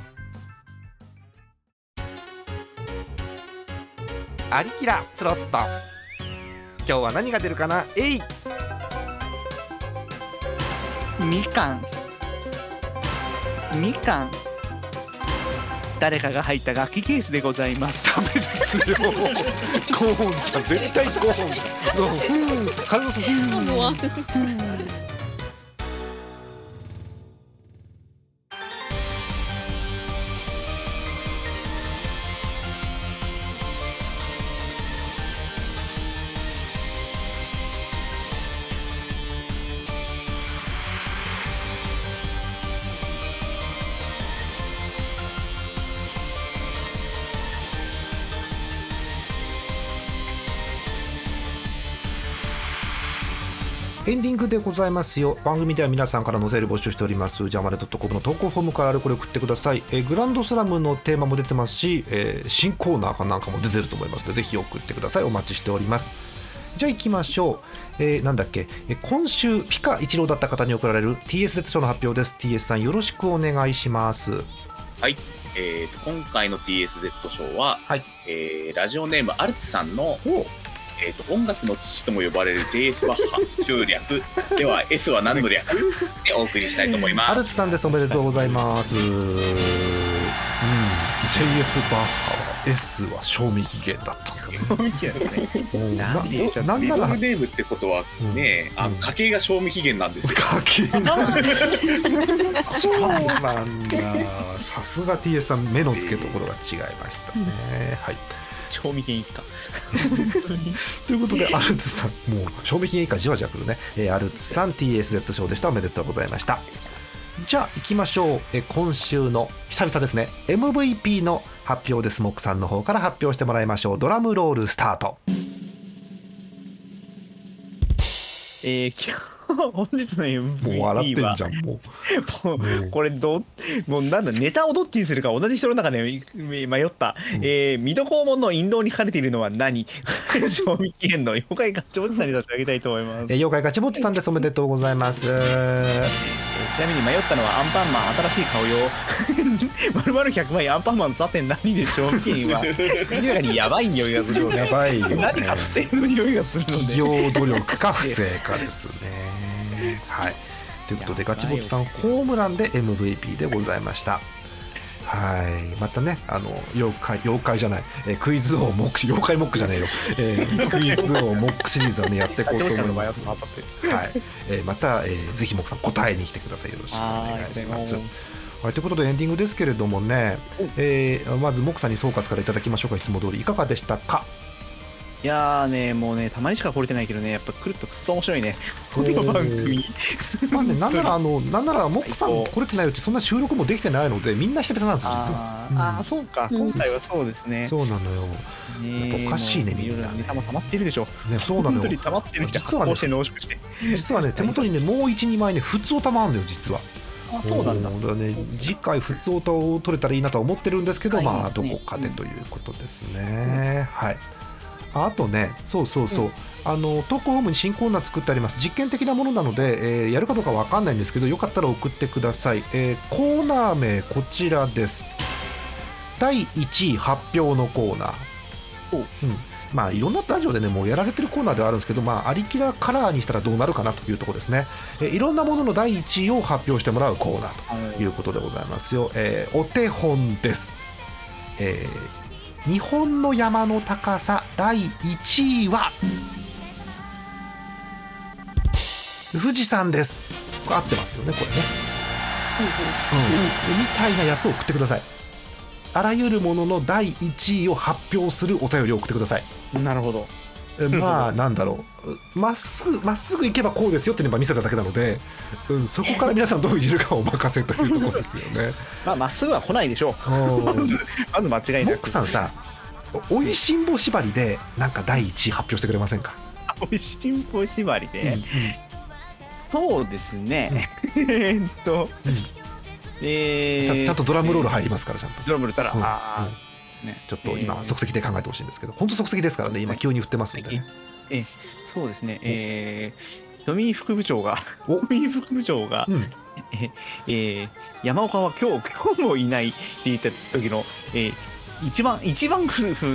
アリキラスロット。今日は何が出るかな？えい。みかん。みかん。誰かが入った楽器ケースでございます。ダメですよ。ゴーンちゃん。絶対ゴーン。うん。カルロスンディングでございますよ。番組では皆さんからのお便り募集しております。ジャマレドットコムの投稿フォームからあれこれ送ってください、えーグランドスラムのテーマも出てますし、えー新コーナーかなんかも出てると思いますのでぜひ送ってください。お待ちしております。じゃあ行きましょう、えーなんだっけ、えー今週ピカ一郎だった方に贈られる TSZ 賞の発表です。TS さんよろしくお願いします。はい。えー、と今回の TSZ 賞は、はい。えーラジオネームアルツさんの、おえー、と音楽の父とも呼ばれる JS バッハ中略 [laughs] では S は何の略 [laughs] でお送りしたいと思います。アルツさんです。おめでとうございます。うん。JS バッハは S は賞味期限だった。んだね。おーななんでおなんなら。ミドルネームってことはね、あの家計が賞味期限なんですよ。家計 [laughs] そうなんだ。さすが TS さん目の付けどころが違いましたね、はい賞味期限一家。[laughs] ということでアルツさん。もう賞味期限以下じわじわくるね、えーアルツさん TSZ 賞でした。おめでとうございました。じゃあ行きましょう、えー今週の久々ですね。MVP の発表です。モックさんの方から発表してもらいましょう。ドラムロールスタート。えー、[laughs] 本日の MVP もう笑ってんはじゃんもう。もうこれどもうなんだネタをどっちにするか同じ人の中で迷った、えー、水戸黄門の印籠に書かれているのは何？[laughs] 賞味期限の妖怪ガチョウチさんに差し上げたいと思います。えー妖怪ガチボッチさんです。おめでとうござなますちなみに迷ったのはアンパンマン新しい顔用 [laughs] まるまる100枚アンパンマンさて何で賞味期限は。明らかにやばい匂いがするので。やばいよね。何か不正の匂いがするので。企業努力か不正かですね。はい。ということでガチボッチさんホームランで MVP でございましたはい。またねあの妖怪妖怪じゃない、えークイズ王モック妖怪モックじゃねえよ、えー [laughs] クイズ王モックシリーズはねやっていこうと思います。はい、えーまた、えーぜひモックさん答えに来てくださいよろしくお願いします。はい、ということでエンディングですけれどもね、えーまずモックさんに総括からいただきましょうか。いつも通りいかがでしたか？いやーねもうねたまにしか来れてないけどねやっぱ来るとくっそ面白いね。[laughs] この番組。まあね、なんならあのなんならモックさん来れてないう。ちそんな収録もできてないのでみんな久々なんですよ実は。ああーそうか。今回はそうですね。そうなのよ、おかしいねみんなネタも溜まってるでしょ。ね、そうなのよ。本当に溜まってるし実はね実はね手元にねもう12枚ね普通歌もあるのよ実は。あそうなんだ。ね次回普通歌を取れたらいいなとは思ってるんですけど、はい。まあどこかでということですね、はいああとねそうそうそう、あの投稿ホームに新コーナー作ってあります。実験的なものなので、えーやるかどうかわかんないんですけどよかったら送ってください、えーコーナー名こちらです。第1位発表のコーナー。うん。まあいろんなラジオでねもうやられてるコーナーではあるんですけどまあアリキラカラーにしたらどうなるかなというところですね、えーいろんなものの第1位を発表してもらうコーナーということでございますよ、えーお手本です、えー日本の山の高さ第1位は？富士山です。合ってますよねこれね、うん。みたいなやつを送ってください。あらゆるものの第1位を発表するお便りを送ってください。なるほど。まあなんだろう。まっすぐまっすぐ行けばこうですよって見せただけなので、うん、そこから皆さんどういじるかをお任せというところですよね。[laughs] まあまっすぐは来ないでしょう。まうん。ず [laughs] まず間違いモなく。ックさんさおおいしんぼ縛りでなんか第一位発表してくれませんか、[laughs] おいしんぼ縛りで、うんそうですね、えーっと、うん。えーちゃんとドラムロール入りますからちゃんと。ドラムロールたら、うん。あうん。ーね。ちょっと今えー。即席で考えてほしいんですけど本当即席ですからね今急に振ってますんでね。えーそうですね。えー、富井副部長がお。富井副部長が、うん。えー山岡は今日今日もいないって言った時の、えー一番一番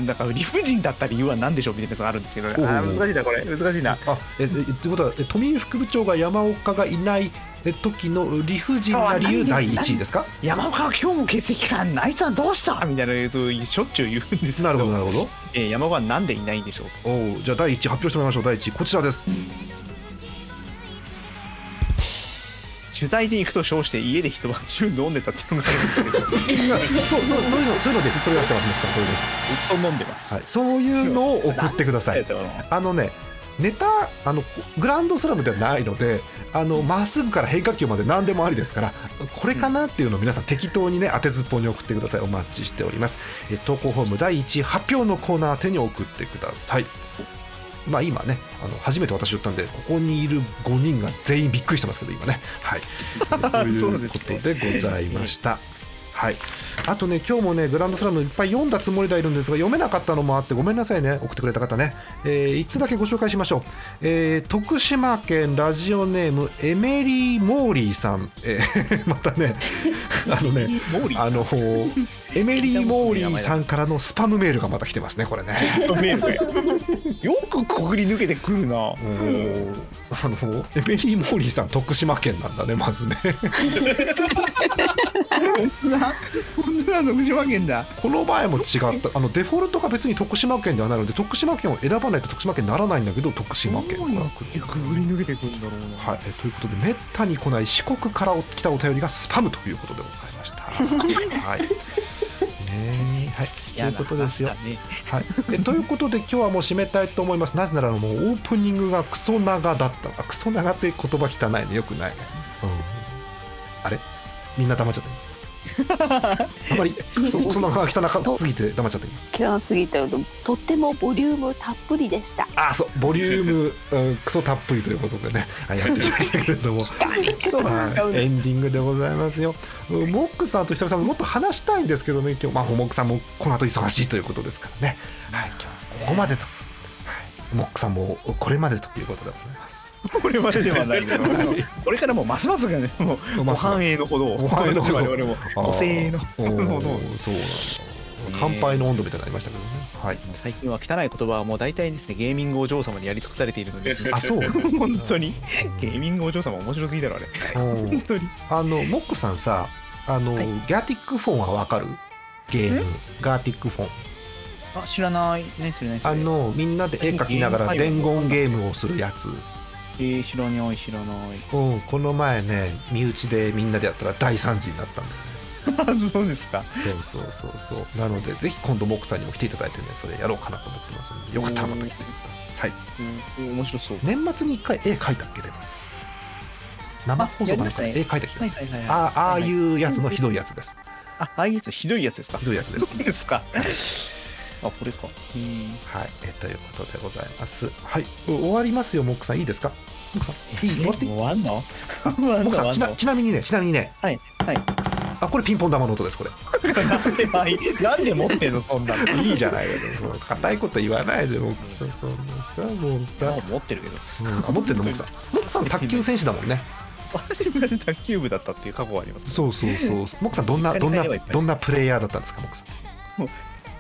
なんか理不尽だった理由は何でしょうみたいなやつがあるんですけど、ね、難しいなこれ。難しいな。あええということはえ富井副部長が山岡がいないえ時の理不尽な理由第一位ですか？山岡は今日も欠席か。あいつはどうした？みたいなやつをしょっちゅう言うんですけど。なるほどなるほど。えー山岡はなんでいないんでしょう。とおうじゃあ第一位発表してもらいましょう。第一位こちらです。取材で行くと称して家で一晩中飲んでたっていうのがあるんですけど。ず [laughs] そうそうそういうのそういうのです。それやってますモックさんそれです。っと飲んでます、はい。そういうのを送ってください。あのねネタあのグランドスラムではないのであのまっすぐから変化球まで何でもありですからこれかなっていうのを皆さん適当にね当てずっぽうに送ってください。お待ちしております。え投稿フォーム第1位発表のコーナー宛てに送ってください。まあ今ねあの初めて私言ったんでここにいる5人が全員びっくりしてますけど今ね。はい。[laughs] ということでございましたはい、あとね今日もねグランドスラムいっぱい読んだつもりではいるんですが読めなかったのもあってごめんなさいね。送ってくれた方ね、え1つだけご紹介しましょう、えー徳島県ラジオネームエメリー・モーリーさん、えー [laughs] またね [laughs] あのねあのエメリー・モーリーさんからのスパムメールがまた来てますねこれね。よくくぐり抜けてくるな。おーあのエメリー・モーリーさん徳島県なんだねまずね。本当だ徳島県だ。この前も違った。あのデフォルトが別に徳島県ではないので徳島県を選ばないと徳島県にならないんだけど徳島県から来る。くぐり抜けてくるんだろうな。はい、えということでめったに来ない四国から来たお便りがスパムということでございました。[laughs] はい。ねえはい。ということですよ。ねはい。えということで今日はもう締めたいと思います。なぜならもうオープニングがクソ長だった。あクソ長って言葉汚いね。よくないね。うん。あれ？みんな黙っちゃった。あまりクソクソ長が汚すぎて黙っちゃった。汚すぎたけどとってもボリュームたっぷりでしたあ、そうボリューム、うん、クソたっぷりということでね、はいやってきましたけれども。[laughs] そうはいエンディングでございますよ。モックさんと久々にもっと話したいんですけどね、今日、まあ、モックさんもこの後忙しいということですからね。はい、今日はここまでと。はい、モックさんもこれまでということでございます。これまでではないけどこれからもうますますがねもうご繁栄のほどをご繁栄のほど我々もご声援のそうなんだ。乾杯の温度みたいになりましたけどね。はい。最近は汚い言葉はもう大体ですねゲーミングお嬢様にやり尽くされているのでねあ、そう。本当に？ゲーミングお嬢様面白すぎだろあれうん本当にあのモックさんさ、あの、はいガーティックフォンはわかる？ゲームガーティックフォン。あ知らない。ね知らないあのみんなで絵描きながら伝言ゲームをするやつ。えー、知らない知らない。うん、この前ね身内でみんなでやったら大惨事になったんだよね。あ [laughs] そうですか。そうそうそうそう。なのでぜひ今度モックさんにも来ていただいてねそれやろうかなと思ってますのでよかったらまた来てください。うん。面白そう。年末に一回絵描いたっけでも。生放送かなんかで絵描いた気がする。あああいはうやつのひどいやつです。あああいうやつひどいやつですか。ひどいやつです。ですかあこれか。うん。はい。えということでございます。はい。お終わりますよモックさん。いいですか？モックさん。いい？終わって？終わんの？[laughs] モックさんちなちなみにねちなみにね。はい。はい。あこれピンポン玉の音ですこれ。[laughs] なんではいなんで持ってんの？そんなの。いいじゃないよ硬いこと言わないでモックさん。そんなさもう。さあ持ってるけど。うん、あ持ってんのモックさん。モックさん卓球選手だもんね。私昔卓球部だったっていう過去がありますそうそうそう。モックさんどんなどんなどんなプレイヤーだったんですかモックさん？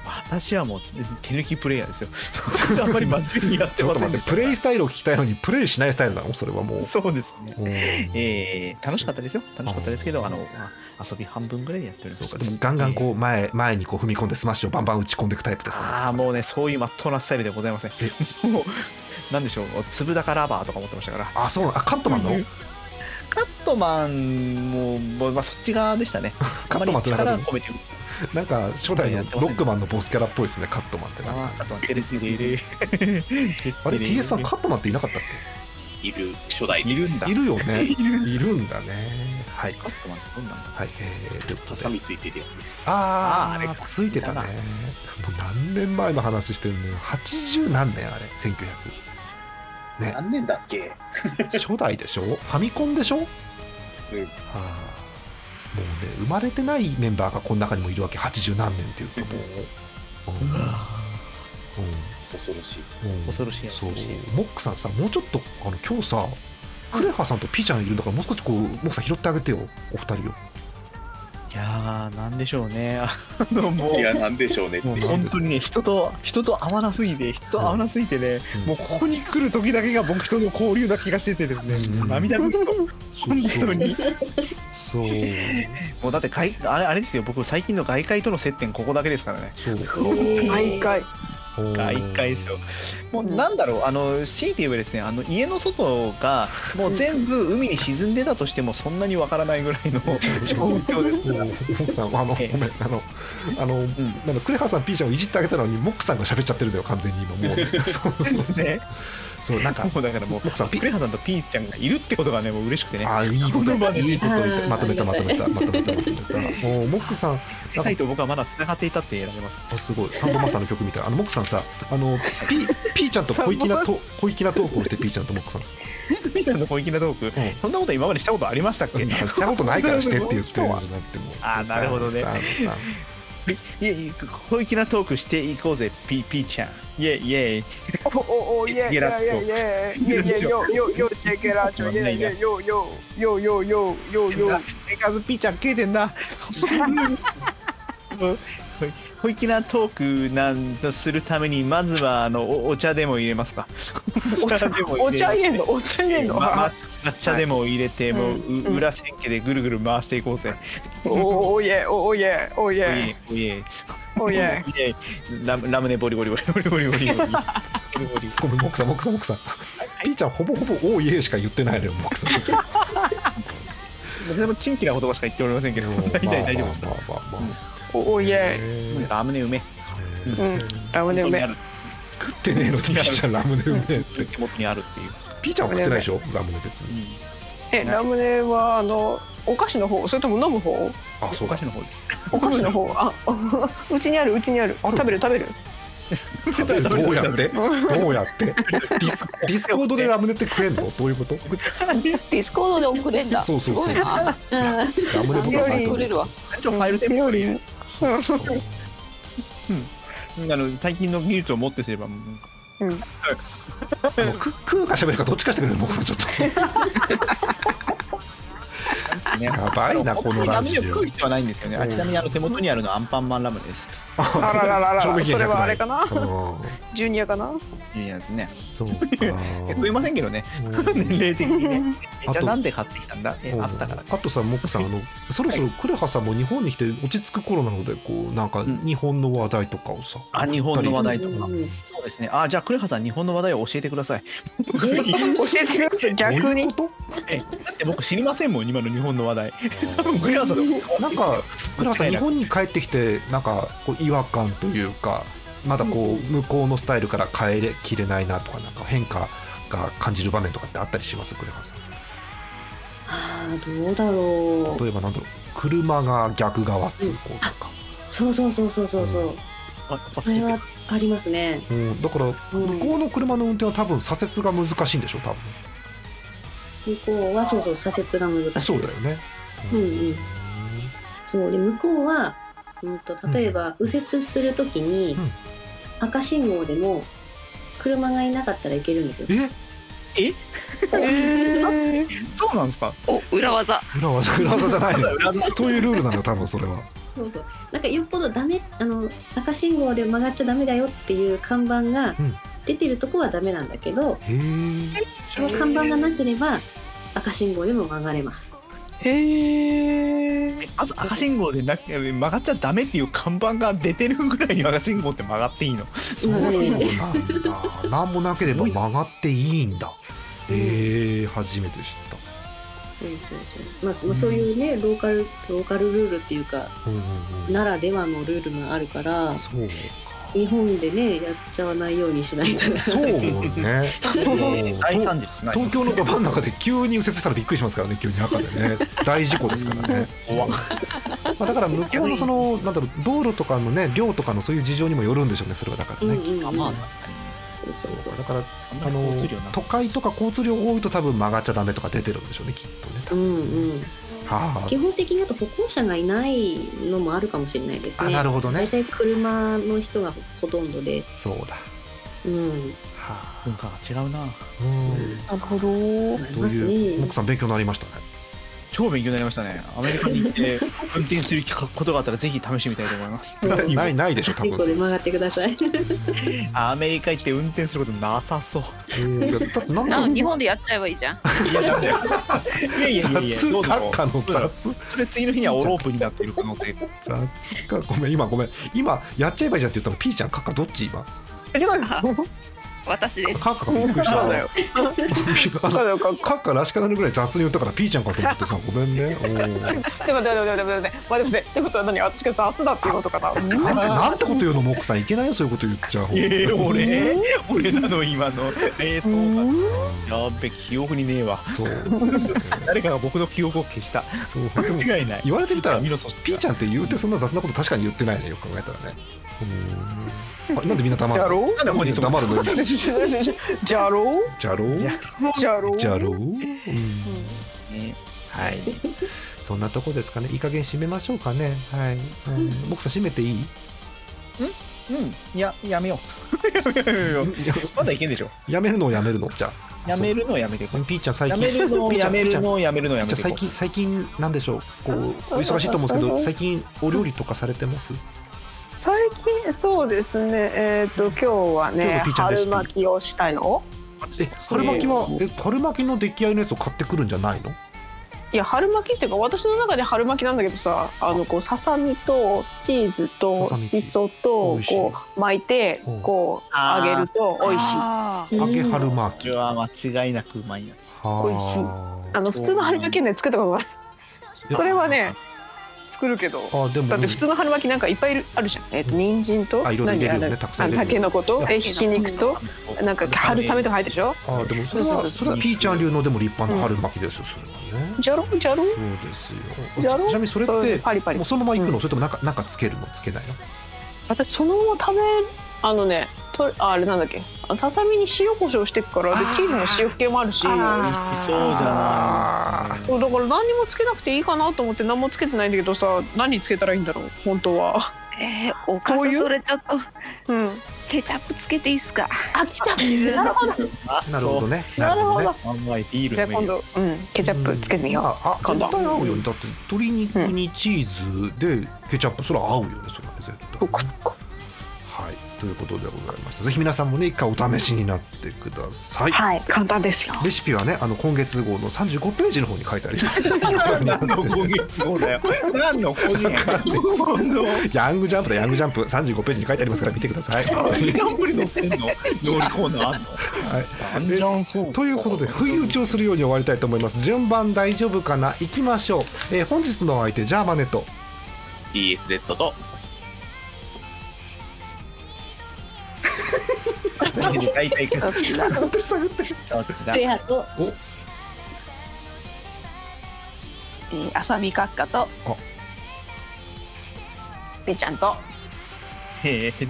私はもう手抜きプレイヤーですよ。[laughs] 私あんまり真面目にやってませんでしてたプレイスタイルを聞きたいのにプレイしないスタイルなの？それはもう。そうですね。うん。えー、楽しかったですよ。楽しかったですけどあの、まあ、遊び半分ぐらいでやっておりましたでもガンガンこう前前にこう踏み込んでスマッシュをバンバン打ち込んでいくタイプですね。ああもうねそういうまっとうなスタイルではございません。もうなんでしょう粒高ラバーとか持ってましたから。あそうなの？あカットマンの？カットマンももう、まあ、そっち側でしたね。あ [laughs] カットマン力を込めて [laughs] なんか初代のロックマンのボスキャラっぽいですねカットマンってなんか。あれ TS さんカットマンっていなかったっいる初代いるんだ。けいるよね。[laughs] いる。んだね。はい。カットマンってどんなんだはい、えー、ということで。ハサミついてるやつです。あーあーあれかついてたね。だもな。う何年前の話してるんだよ。80何年あれ1900ね。何年だっけ？[laughs] 初代でしょ？ファミコンでしょ、はうん。あもうね生まれてないメンバーがこの中にもいるわけ。80何年っていうともう、うん。恐ろしいうん。恐ろしいそうモックさん。さもうちょっとあの今日さクレハさん。とピーちゃん。いるん。だからもう少しこうモックさん。拾ってあげてよお二人をいやーなんでしょうね。[laughs] あのもう。いやなんでしょうねってもう本当にね人と人と合わなすぎて人と合わなすぎてねうん。もうここに来る時だけが僕との交流な気がしててですね。うん。涙ぐむとそう。本当に。そう。もうだって外あれあれですよ。僕最近の外界との接点ここだけですからね。そう。外界おー。外界ですよ。もうなんだろうあの強いて言えばですねあの家の外が [laughs] もう全部海に沈んでたとしてもそんなにわからないぐらいの [laughs] 状況です。からモックさんあのごえ。えめんあのあの、なんだクレハさんピーちゃんをいじってあげたのにモックさんが喋っちゃってるんだよ完全に今もう。ね [laughs] そうでそうそう。すねそうなんか [laughs] もうだからもうモックさハさんとピーちゃんがいるってことがねもう嬉しくてね。あーいいこといいことまとめたまとめたまとめたまとめた。おーモックさん世界と僕はまだ繋がっていたって選べます。あすごい。サンボマスターの曲みたいあのモックさんさあのピピーちゃんと小粋なと小粋なトークをしてピーちゃんとモックさん。ピーちゃんの小粋なトーク、ん。そんなこと今までしたことありましたっけ、したことないからしてって言ってるんだってもう。あーなるほどねさんさんいやいや小粋なトークしていこうぜピーピーちゃん。イェイイェイ。おおお、イェイイェイイェイイェイヨヨヨチェケラチョイェイイェイヨヨヨヨヨヨヨ生活ピーちゃん切れてんな小粋なトークなんとするためにまずはあのおお茶でも入れますかお茶でもお茶入れんのお茶入れんのまま抹茶でも入れて、もううんう裏千家でぐるぐる回していこうぜ、おおイェイおおいえ。おいえおイェイイエイラムラムネボリボリボリボリボリボリボリボリボリごめんモックさんモックさんモックさんピーちゃんほぼほぼ「おーいえ」しか言ってないのよモックさんでもチンキな言葉しか言っておりませんけど大体大丈夫ですかおおイェイへーラムネ梅うんラムネ梅ある食ってねえのにピーちゃんラムネうめ手元にあるっていう、ピーちゃんは食ってないでしょ？ラムネ別に。うん。えラムネはあのお菓子の方？それとも飲む方？おあそうだ。菓子の方です。お菓子の方？あ [laughs] うちにあるうちにある。ある食べる食べる。食べるどうやって？どうやって？ディス Discord でラムネって食えんの？どういうこと？ディスコードで送れんだ。そうそうそう。ラムネボタン入ってる送れるわ。一応ファイルテン料理あの最近の技術を持ってすればもううん。あの食食うか喋るかどっちかしてくれる僕さんちょっと。[laughs] ね。やばいなこのラジオ。食う必要はないんですよね。あちなみにあの手元にあるのはアンパンマンラムネですあららららそれはあれかな？100うん。ジュニアかな？いうやつね。そうか。[laughs] え食えませんけどね。うん。年齢的にね。じゃあなんで買ってきたんだ？えあったから。あとさモックさんあの [laughs] そろそろクレハさんも日本に来て落ち着く頃なのでこうなんかん。日本の話題とかをさあ日本の話題とか。うんそうですね。あじゃあクレハさん日本の話題を教えてください。[laughs] 教えてください逆に。えだって僕知りませんもん今の日本の話題。多分クレハさんとなんかクレハさん日本に帰ってきてなんかこう違和感というかまだこう向こうのスタイルから変えれきれないなとかなんか変化が感じる場面とかってあったりします？クレハさん。あーどうだろう。例えばなんだろう。車が逆側通行とか、そうそうそうそうそうそう。あそれはありますね。うん、だからうん。向こうの車の運転は多分左折が難しいんでしょ多分。向こうはそうそう左折が難しいそうだよね。うんうん。そう。で向こうは、うん、と例えば右折するときに、うん。赤信号でも車がいなかったらいけるんですよ。え？え？[laughs] そうなんですか？お裏技。裏技。裏技じゃないの。そういうルールなの多分それは。そうそう。なんかよっぽどダメあの赤信号で曲がっちゃダメだよっていう看板がうん。出てるとこはダメなんだけど、へえその看板がなければ赤信号でも曲がれます。へええまず赤信号でな曲がっちゃダメっていう看板が出てるぐらいに赤信号って曲がっていいの？そういうのなんだ。何もなければ曲がっていいんだ。えー、初めて知っそうそうそう。まあ、まあ、そういうねローカルローカルルールっていうかうんうんうん。ならではのルールがあるから。そうか日本でねやっちゃわないようにしないとな。そうね。[laughs] 大惨事ですね。東京のど真ん中で急に右折したらびっくりしますからね急に赤でね。大事故ですからね、まあ、だから向こうのそのなんだろう道路とかのね量とかのそういう事情にもよるんでしょうねそれはだからね、うんうんうん。あまあそうそうだからああの都会とか交通量多いと多分曲がっちゃダメとか出てるんでしょうねきっとね多う分んうん。はあ基本的にあと歩行者がいないのもあるかもしれないですね。あなるほどね。大体車の人がほとんどで。そうだ。うん。はあ。文化が違うな。うん。なるほど。というね。木さん勉強になりましたね超勉強になりましたね。アメリカに行って運転することがあったらぜひ試してみたいと思います。[laughs] ないないでしょ多結構で分曲がってください。[laughs] アメリカ行って運転することなさそう。うなん日本でやっちゃえばいいじゃん。いやいやいや。いやいや雑どうぞ閣下の雑。それ次の日にはオロープになってる可能性。雑かごめん今ごめん。今やっちゃえばいいじゃんって言ったのピーちゃんカッカどっち今？違うよ私です。カッカだよあのそうだよ。かカッカらしからぬぐらい雑に言ったからピーちゃんかと思ってさごめんね。ちょっと待って待って待って待って。待って待って待ってってことは何私が雑だっていうことかな。なんてなんてこと言うのモックさん。いけないよそういうこと言っちゃ。うえー、俺俺なの今のえー、そうか。やっべ記憶にねえわ。そう。誰かが僕の記憶を消した。間違いない。言われてみたらピーちゃんって言うてそんな雑なこと確かに言ってないねよく考えたらねなんでみんな黙るの？なんで本人黙るの？じゃろうじゃろうじゃろうじゃろう、うん。ねはい。そんなとこですかね。いい加減締めましょうかね。はい、うん、僕さん締めていい？うん。いややめようやめようやめよう。[laughs] まだいけんでしょ。やめるのをやめるの？じゃあ。やめるのをやめてピーちゃん最近。やめるのをやめるのをやめるのをやめ最近最近なんでしょう？こうお忙しいと思うんですけど [laughs] 最近お料理とかされてます？最近そうですね。えっ、と今日はね春巻きをしたいの？え春巻きはえ春巻きの出来合いのやつを買ってくるんじゃないの？いや春巻きっていうか私の中で春巻きなんだけどさあのこうささみとチーズとしそとこう巻いてうん。こう揚げると美味しい。あ揚げ春巻き。は間違いなくうまいやつ。は美味しい。ああの普通の春巻きはね作ったことない。それはね作るけど。あでもだって普通の春巻きなんかいっぱいあるじゃん。えっ、と人参とあいろいろ入れるよねたくさん入れるあたけのことえひき肉となんか春雨とか入ってるでしょ？あでもそれはそうそうそうそれはピーちゃん流のでも立派な春巻きですよそれはね。じゃろ？じゃろ？そうですよ。じゃろ？ちなみにそれってパリパリ。もうそのまま行くの、うん。それともなんかなんかつけるの？つけないの？私そのまま食べあのねとああれなんだっけ？あささみに塩コショウしてっからでチーズの塩気もあるし。美味しそうじゃない。そうだから何にもつけなくていいかなと思って何もつけてないんだけどさ何つけたらいいんだろう本当は。ーえー、おかずそういうそれちょっとうん。ケチャップつけていいっすか？あ来た。なるほど。なるほど。ねなるほどじゃあ今度うん。ケチャップつけてみよう。まあ、あ今度。絶対合うよ。ねだって鶏肉にチーズでケチャップそれは合うよねそれはね絶対。はいということでございました。ぜひ皆さんもね一回お試しになってください。はい簡単ですよ。レシピはねあの今月号の35ページの方に書いてあります。何の今月号だよ。何の個人 [laughs] ヤングジャンプだヤングジャンプ。35ページに書いてありますから見てください。ジャンプに載ってんの？料理コーナーあんの？はい。ということで不意打ちをするように終わりたいと思います。順番大丈夫かな？行きましょう、えー本日のお相手ジャーマネット DSZ と大体どっちだ。探って。る探って。るそうだレアとえー、浅見閣下とみーちゃんと。えー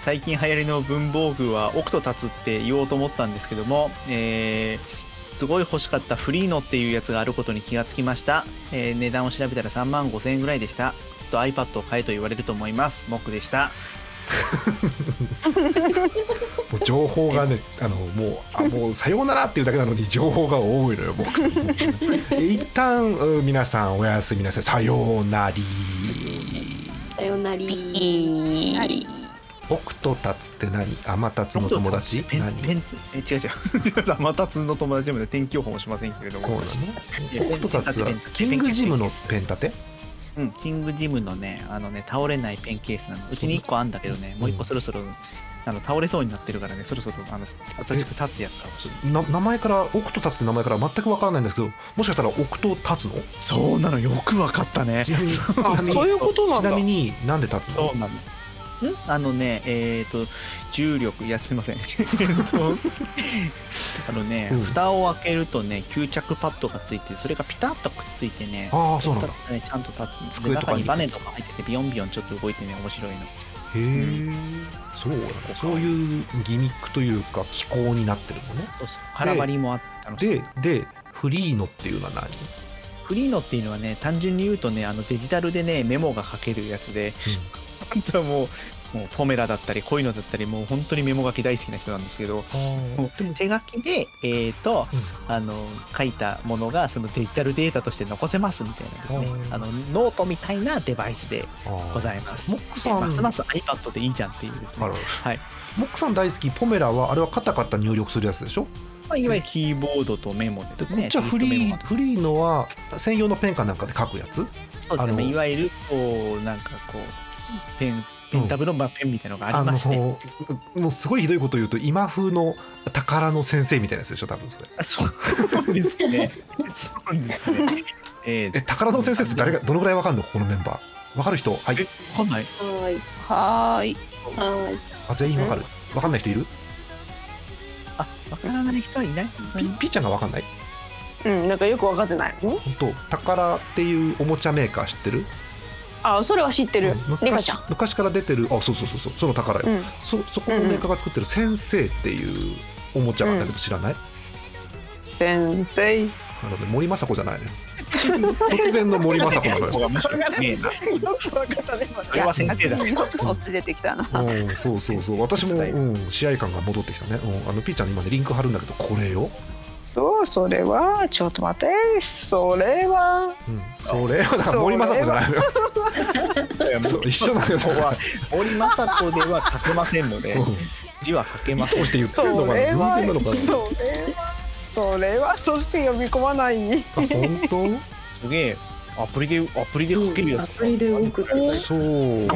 最近流行りの文房具はオクトタツって。言おうと思ったんですけども、えーすごい欲しかったフリーノって。いうやつがあることに気がつきました、えー値段を調べたら3万5千円ぐらいでしたと iPad を買えと言われると思いますモックでしたもう情報がねあのもうあもうさようならっていうだけなのに情報が多いのよ僕。え一旦うん皆さんおやすみなさい。さようなり。さよなり。オクトタツって何？アマタツの友達？ペン何？ペンえ違う違う。またつの友達でもね天気予報もしませんけれども。そうないやのオクトタツはキングジムのペン立て？うん、キングジムのね、あのね、倒れないペンケースなの。うちに1個あんだけどね、もう1個そろそろあの倒れそうになってるからねそろそろあの新しく立つやつが欲しいな名前からオクトタツって名前から全くわからないんですけどもしかしたらオクト立つの？そうなのよくわかったね。[laughs] そういうことなんだ。ちなみになんで立つの？そうなの。んあのねえっ、と重力いやすいません。[laughs] えっとあのね、うん。蓋を開けるとね吸着パッドがついてそれがピタッとくっついてねああそうなんだ。ちゃんと立つんですで机とかに。中にバネとか入っててビヨンビヨンちょっと動いてね面白いの。えそうなんだそういうギミックというか機構になってるのね。そうそう。空張りもあって楽しい。ででフリーノっていうのは何？フリーノっていうのはね単純に言うとねあのデジタルでねメモが書けるやつで、本当はもうもうポメラだったりこういうのだったりもう本当にメモ書き大好きな人なんですけど手書きでえっ、とあの書いたものがそのデジタルデータとして残せますみたいなですね。あのノートみたいなデバイスでございます。モックさん。ますます iPad でいいじゃんっていうですね。はい。モックさん大好きポメラはあれはカタカタ入力するやつでしょ？まあ、いわゆるキーボードとメモですこっちはフリーフリーノは専用のペンかなんかで書くやつ？そうですね。いわゆるこうなんかこうペンペンタブのまあペンみたいなのがありまして、のもうすごいひどいこと言うと今風の宝の先生みたいなやつでしょ多分それ。あそうですね。そうですね。えーえ宝の先生って誰がどのぐらいわかんの？このメンバー。わかる人？はい。えわかんない。はーい。はーい。はーい。あ全員わかる。わかんない人いる？あ、わからない人はいない。ピピーちゃんがわかんない？うんなんかよく分かってない。本当。宝っていうおもちゃメーカー知ってる？あそれは知ってる。リカちゃん。昔から出てる。あそうそうそうそうその宝よ、うん。そそこのメーカーが作ってる先生っていうおもちゃがあるんだけど知らない、先生。あのね森雅子じゃないのよ突然の森雅子なのよ。がむしろねえな。よく分かったねそれは先生だ。よくそっち出てきたなうん、そうそうそう私も、うん、試合感が戻ってきたね、うん、あのピーちゃんに今ねリンク貼るんだけどこれよ、とそれはちょっと待って。それは。うん、それはだから森雅子じゃないのよ。[laughs] 一緒なのよ。森雅子では書けませんのでうん。字は書けません。どう。して言ってそるのかな？れは偶然なのかな？それはそれはそして呼び込まない。あ本当？すげえ。アプリでアプリでかけるやつアプリで動くそう。は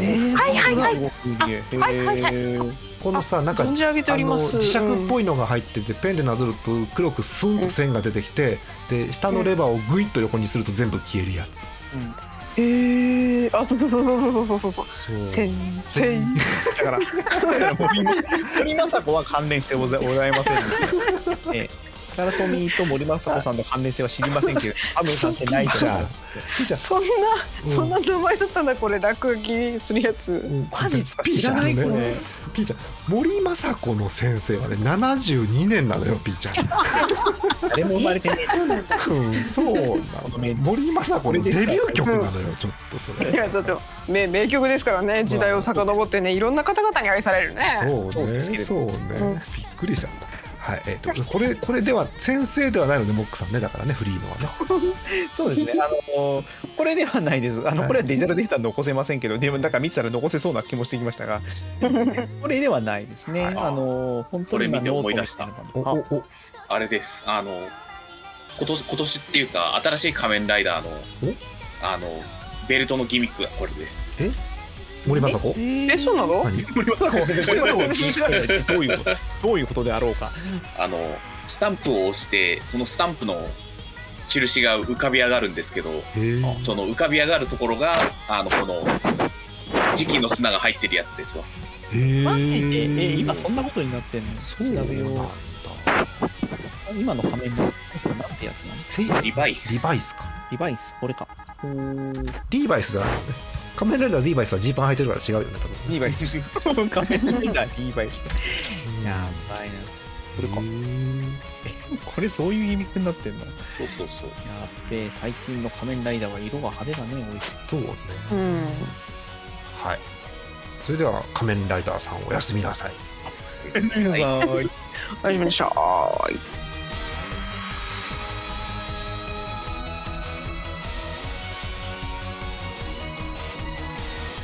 いはいはい。はいはいはい。このさなんか存じ上げております。磁石っぽいのが入ってて、ペンでなぞると黒くスンと線が出てきて、で下のレバーをグイッと横にすると全部消えるやつ、うん。えー、あそうそうそうそうそうそうそう。せんだから森政子は関連してございません、ね [laughs] ラトミーと森雅子さんの関連性は知りませんけど、多分関係ないと思います。じゃあそんな、うんそんな名前だったんだこれ落書きするやつマジっすかピーちゃん。いこれピーちゃん。森雅子の先生はね72年なのよピーちゃん。誰も生まれてねうんそうなの。森雅子のデビュー曲なのよちょっとそれ。いやだって名名曲ですからね時代を遡ってねいろんな方々に愛されるね。そうねそうね、うんびっくりしちゃったはいえー、とこれこれでは先生ではないのでモックさんねだからねフリーのはね。[laughs] そうですね。あのこれではないです。あのこれはデジタルデータ残せませんけど、でもなんか見てたら残せそうな気もしてきましたが、[laughs] これではないですね。はい。あの本当に今これ見て思い出した。あれです。あの今年今年っていうか新しい仮面ライダーのあのベルトのギミックがこれです森雅子。えそうなの？何森雅子。これを聞いてないどうい。うことどういうことであろうか。あのスタンプを押してそのスタンプの印が浮かび上がるんですけどその浮かび上がるところがあのこの磁気の砂が入ってるやつですわマジで？え今そんなことになってんの？そうなんだ。調べよう今の画面のこれなんてやつなの？リバイス。リバイスか。リバイス？これか。リーバイスじゃないよね仮面ライダーリーバイスはジーパン履いてるから違うよね多分。リーバイス。画面ライダーリーバイス。やばいな。これか。これそういうギミックになってんの？やそうそうそう。っべえ最近の仮面ライダーは色が派手だねおいしそうね。うんはい。それでは仮面ライダーさんおやすみなさい。い。はい。大丈夫でしたはい